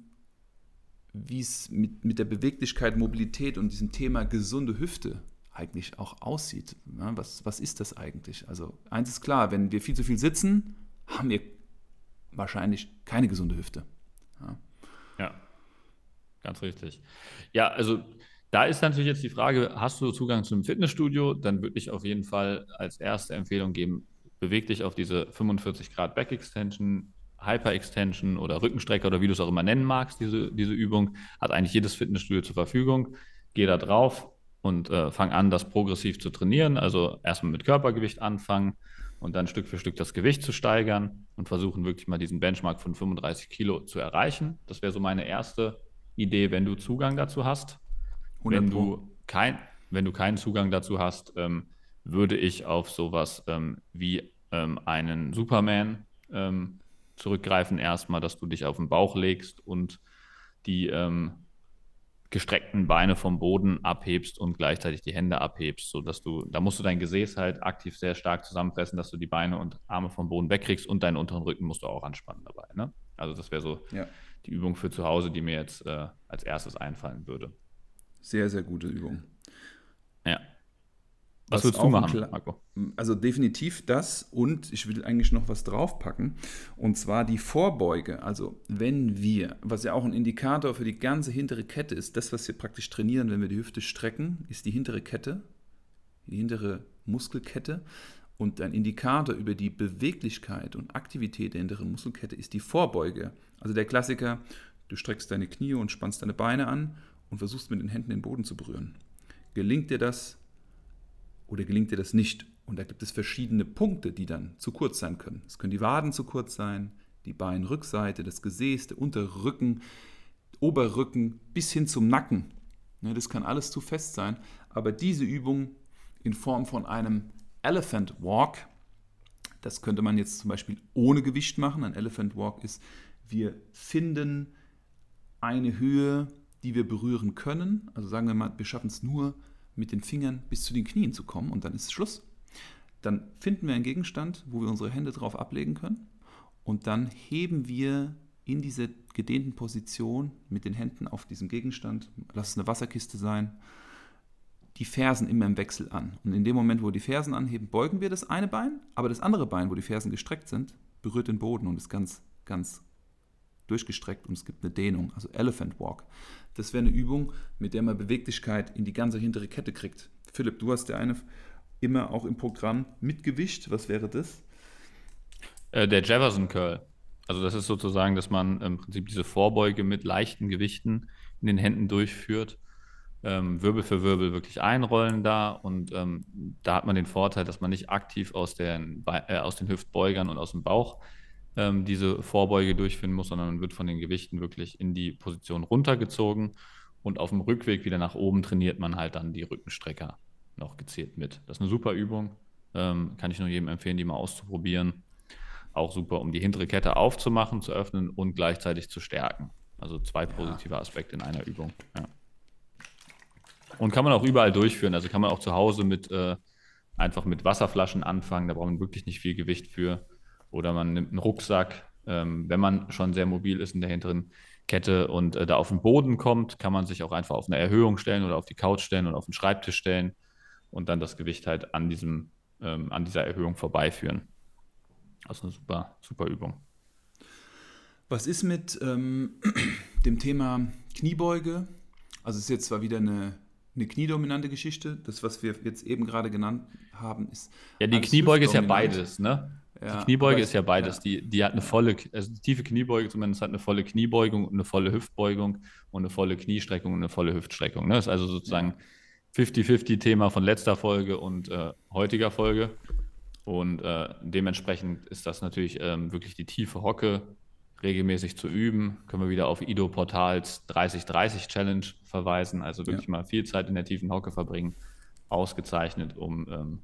wie es mit, mit der Beweglichkeit, Mobilität und diesem Thema gesunde Hüfte eigentlich auch aussieht. Ja, was, was ist das eigentlich? Also eins ist klar, wenn wir viel zu viel sitzen, haben wir wahrscheinlich keine gesunde Hüfte. Ja, ja ganz richtig. Ja, also da ist natürlich jetzt die Frage, hast du Zugang zu einem Fitnessstudio? Dann würde ich auf jeden Fall als erste Empfehlung geben, beweg dich auf diese 45 Grad Back Extension, Hyper Extension oder Rückenstrecker oder wie du es auch immer nennen magst, diese, diese Übung, hat eigentlich jedes Fitnessstudio zur Verfügung. Geh da drauf und äh, fang an, das progressiv zu trainieren. Also erstmal mit Körpergewicht anfangen und dann Stück für Stück das Gewicht zu steigern und versuchen wirklich mal diesen Benchmark von 35 Kilo zu erreichen. Das wäre so meine erste Idee, wenn du Zugang dazu hast. Wenn du, kein, wenn du keinen Zugang dazu hast, ähm, würde ich auf sowas ähm, wie ähm, einen Superman ähm, zurückgreifen. Erstmal, dass du dich auf den Bauch legst und die ähm, gestreckten Beine vom Boden abhebst und gleichzeitig die Hände abhebst, sodass du, da musst du dein Gesäß halt aktiv sehr stark zusammenpressen, dass du die Beine und Arme vom Boden wegkriegst und deinen unteren Rücken musst du auch anspannen dabei. Ne? Also das wäre so ja. die Übung für zu Hause, die mir jetzt äh, als erstes einfallen würde. Sehr, sehr gute Übung. Ja. Was, was würdest du machen, Marco? Also definitiv das und ich will eigentlich noch was draufpacken. Und zwar die Vorbeuge. Also wenn wir, was ja auch ein Indikator für die ganze hintere Kette ist, das, was wir praktisch trainieren, wenn wir die Hüfte strecken, ist die hintere Kette, die hintere Muskelkette. Und ein Indikator über die Beweglichkeit und Aktivität der hinteren Muskelkette ist die Vorbeuge. Also der Klassiker, du streckst deine Knie und spannst deine Beine an und versuchst mit den Händen den Boden zu berühren. Gelingt dir das oder gelingt dir das nicht? Und da gibt es verschiedene Punkte, die dann zu kurz sein können. Es können die Waden zu kurz sein, die Beinrückseite, das Gesäß, der Unterrücken, Oberrücken bis hin zum Nacken. Ne, das kann alles zu fest sein. Aber diese Übung in Form von einem Elephant Walk, das könnte man jetzt zum Beispiel ohne Gewicht machen. Ein Elephant Walk ist, wir finden eine Höhe, die wir berühren können. Also sagen wir mal, wir schaffen es nur mit den Fingern bis zu den Knien zu kommen und dann ist Schluss. Dann finden wir einen Gegenstand, wo wir unsere Hände drauf ablegen können und dann heben wir in diese gedehnten Position mit den Händen auf diesem Gegenstand, lass es eine Wasserkiste sein, die Fersen immer im Wechsel an. Und in dem Moment, wo die Fersen anheben, beugen wir das eine Bein, aber das andere Bein, wo die Fersen gestreckt sind, berührt den Boden und ist ganz, ganz durchgestreckt und es gibt eine Dehnung, also Elephant Walk. Das wäre eine Übung, mit der man Beweglichkeit in die ganze hintere Kette kriegt. Philipp, du hast ja eine immer auch im Programm mit Gewicht. Was wäre das? Äh, der Jefferson Curl. Also das ist sozusagen, dass man im Prinzip diese Vorbeuge mit leichten Gewichten in den Händen durchführt. Ähm, Wirbel für Wirbel wirklich einrollen da und ähm, da hat man den Vorteil, dass man nicht aktiv aus den, äh, aus den Hüftbeugern und aus dem Bauch ähm, diese Vorbeuge durchführen muss, sondern man wird von den Gewichten wirklich in die Position runtergezogen und auf dem Rückweg wieder nach oben trainiert man halt dann die Rückenstrecker noch gezielt mit. Das ist eine super Übung, ähm, kann ich nur jedem empfehlen, die mal auszuprobieren auch super, um die hintere Kette aufzumachen, zu öffnen und gleichzeitig zu stärken. Also zwei positive Aspekte in einer Übung. Ja. Und kann man auch überall durchführen. Also kann man auch zu Hause mit äh, einfach mit Wasserflaschen anfangen. Da braucht man wirklich nicht viel Gewicht für. Oder man nimmt einen Rucksack. Ähm, wenn man schon sehr mobil ist in der hinteren Kette und äh, da auf den Boden kommt, kann man sich auch einfach auf eine Erhöhung stellen oder auf die Couch stellen oder auf den Schreibtisch stellen und dann das Gewicht halt an diesem ähm, an dieser Erhöhung vorbeiführen. Also eine super, super Übung. Was ist mit ähm, dem Thema Kniebeuge? Also es ist jetzt zwar wieder eine, eine kniedominante Geschichte. Das, was wir jetzt eben gerade genannt haben, ist. Ja, die Kniebeuge ist ja beides, ne? Ja, die Kniebeuge ist ja beides. Ja. Die, die hat eine volle, also die tiefe Kniebeuge zumindest hat eine volle Kniebeugung und eine volle Hüftbeugung und eine volle Kniestreckung und eine volle Hüftstreckung. Ne? Das ist also sozusagen 50-50-Thema von letzter Folge und äh, heutiger Folge. Und äh, dementsprechend ist das natürlich ähm, wirklich die tiefe Hocke regelmäßig zu üben. Können wir wieder auf Ido Portals 30-30 Challenge verweisen, also wirklich ja. mal viel Zeit in der tiefen Hocke verbringen. Ausgezeichnet, um ähm,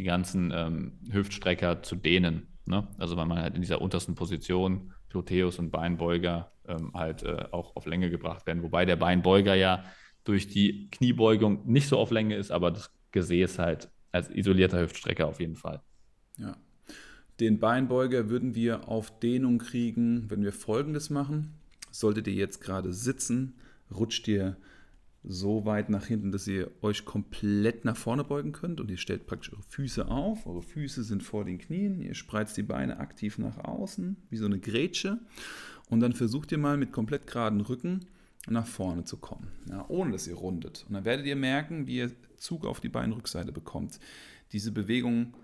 die ganzen ähm, Hüftstrecker zu dehnen. Ne? Also weil man halt in dieser untersten Position Gluteus und Beinbeuger ähm, halt äh, auch auf Länge gebracht werden. Wobei der Beinbeuger ja durch die Kniebeugung nicht so auf Länge ist, aber das Gesäß halt als isolierter Hüftstrecker auf jeden Fall. Ja. Den Beinbeuger würden wir auf Dehnung kriegen, wenn wir folgendes machen. Solltet ihr jetzt gerade sitzen, rutscht ihr so weit nach hinten, dass ihr euch komplett nach vorne beugen könnt und ihr stellt praktisch eure Füße auf. Eure Füße sind vor den Knien. Ihr spreizt die Beine aktiv nach außen, wie so eine Grätsche. Und dann versucht ihr mal mit komplett geraden Rücken nach vorne zu kommen, ja, ohne dass ihr rundet. Und dann werdet ihr merken, wie ihr Zug auf die Beinrückseite bekommt. Diese Bewegung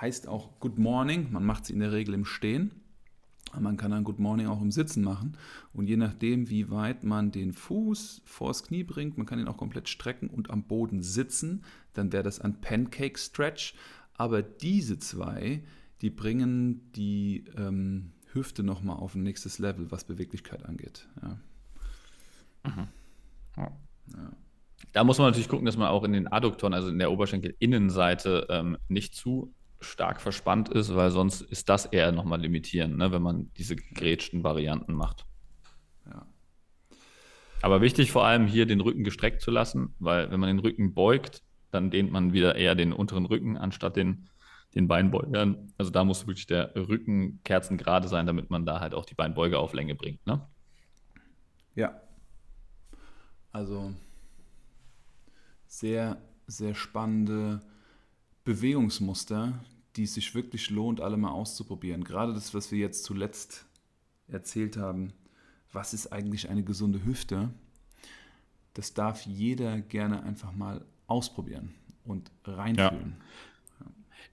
heißt auch Good Morning. Man macht sie in der Regel im Stehen. Man kann dann Good Morning auch im Sitzen machen. Und je nachdem, wie weit man den Fuß vors Knie bringt, man kann ihn auch komplett strecken und am Boden sitzen, dann wäre das ein Pancake Stretch. Aber diese zwei, die bringen die ähm, Hüfte nochmal auf ein nächstes Level, was Beweglichkeit angeht. Ja. Mhm. Ja. Ja. Da muss man natürlich gucken, dass man auch in den Adduktoren, also in der Oberschenkelinnenseite, ähm, nicht zu stark verspannt ist, weil sonst ist das eher nochmal limitierend, ne, wenn man diese gegrätschten Varianten macht. Ja. Aber wichtig vor allem hier den Rücken gestreckt zu lassen, weil wenn man den Rücken beugt, dann dehnt man wieder eher den unteren Rücken anstatt den, den Beinbeugern. Also da muss wirklich der Rücken kerzengerade sein, damit man da halt auch die Beinbeuge auf Länge bringt. Ne? Ja. Also sehr, sehr spannende Bewegungsmuster, die es sich wirklich lohnt, alle mal auszuprobieren. Gerade das, was wir jetzt zuletzt erzählt haben, was ist eigentlich eine gesunde Hüfte, das darf jeder gerne einfach mal ausprobieren und reinfühlen. Ja.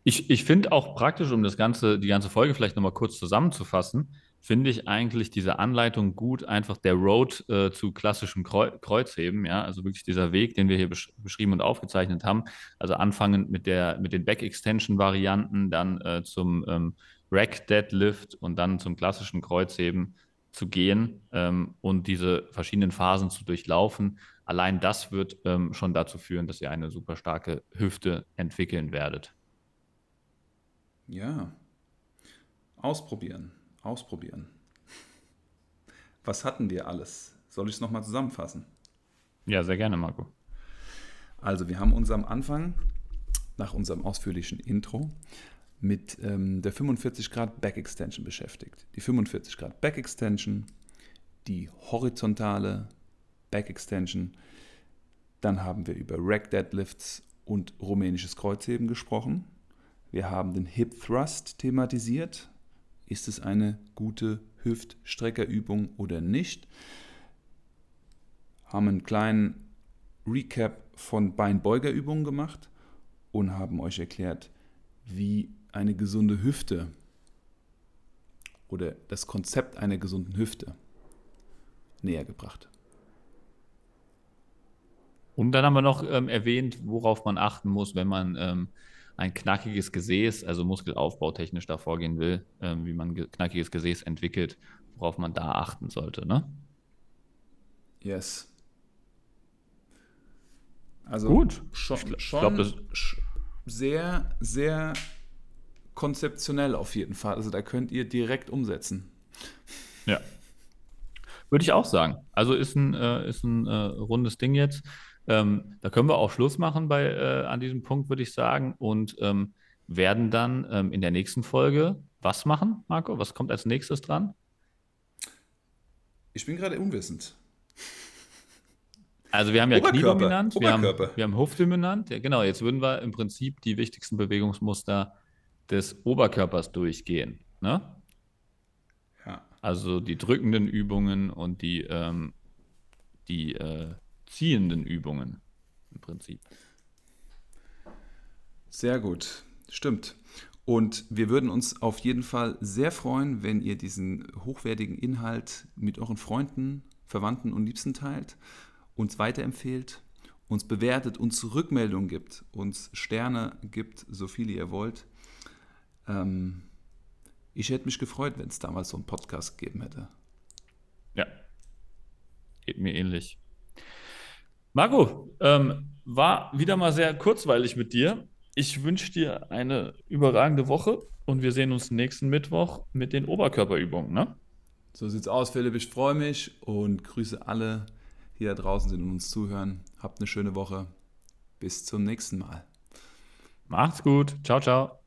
Ich, ich finde auch praktisch, um das ganze, die ganze Folge vielleicht nochmal kurz zusammenzufassen, finde ich eigentlich diese Anleitung gut, einfach der Road äh, zu klassischem Kreu Kreuzheben, ja, also wirklich dieser Weg, den wir hier besch beschrieben und aufgezeichnet haben, also anfangend mit der, mit den Back-Extension-Varianten, dann äh, zum ähm, Rack Deadlift und dann zum klassischen Kreuzheben zu gehen ähm, und diese verschiedenen Phasen zu durchlaufen. Allein das wird ähm, schon dazu führen, dass ihr eine super starke Hüfte entwickeln werdet. Ja, ausprobieren ausprobieren. Was hatten wir alles? Soll ich es nochmal zusammenfassen? Ja, sehr gerne, Marco. Also, wir haben uns am Anfang, nach unserem ausführlichen Intro, mit ähm, der 45 Grad Back Extension beschäftigt. Die 45 Grad Back Extension, die horizontale Back Extension. Dann haben wir über Rack Deadlifts und rumänisches Kreuzheben gesprochen. Wir haben den Hip Thrust thematisiert, ist es eine gute Hüftstreckerübung oder nicht. Haben einen kleinen Recap von Beinbeugerübungen gemacht und haben euch erklärt, wie eine gesunde Hüfte oder das Konzept einer gesunden Hüfte näher gebracht. Und dann haben wir noch ähm, erwähnt, worauf man achten muss, wenn man ähm, ein knackiges Gesäß, also muskelaufbautechnisch da vorgehen will, ähm, wie man ge knackiges Gesäß entwickelt, worauf man da achten sollte, ne? Yes. Also Gut. schon, Ich schon glaub, das- sehr, sehr konzeptionell auf jeden Fall. Also da könnt ihr direkt umsetzen. Ja. Würde ich auch sagen. Also ist ein, äh, ist ein äh, rundes Ding jetzt. Ähm, da können wir auch Schluss machen bei, äh, an diesem Punkt, würde ich sagen. Und ähm, werden dann ähm, in der nächsten Folge was machen, Marco? Was kommt als nächstes dran? Ich bin gerade unwissend. Also wir haben ja Oberkörper. dominant, wir haben, wir haben Hüftdominant. Ja, genau, jetzt würden wir im Prinzip die wichtigsten Bewegungsmuster des Oberkörpers durchgehen. Ne? Ja. Also die drückenden Übungen und die, ähm, die äh, ziehenden Übungen im Prinzip. Sehr gut. Stimmt. Und wir würden uns auf jeden Fall sehr freuen, wenn ihr diesen hochwertigen Inhalt mit euren Freunden, Verwandten und Liebsten teilt, uns weiterempfehlt, uns bewertet, uns Rückmeldungen gibt, uns Sterne gibt, so viele ihr wollt. Ähm, ich hätte mich gefreut, wenn es damals so einen Podcast gegeben hätte. Ja, geht mir ähnlich. Marco, ähm, war wieder mal sehr kurzweilig mit dir. Ich wünsche dir eine überragende Woche und wir sehen uns nächsten Mittwoch mit den Oberkörperübungen. Ne? So sieht's aus, Philipp. Ich freue mich und grüße alle, die da draußen sind und uns zuhören. Habt eine schöne Woche. Bis zum nächsten Mal. Macht's gut. Ciao, ciao.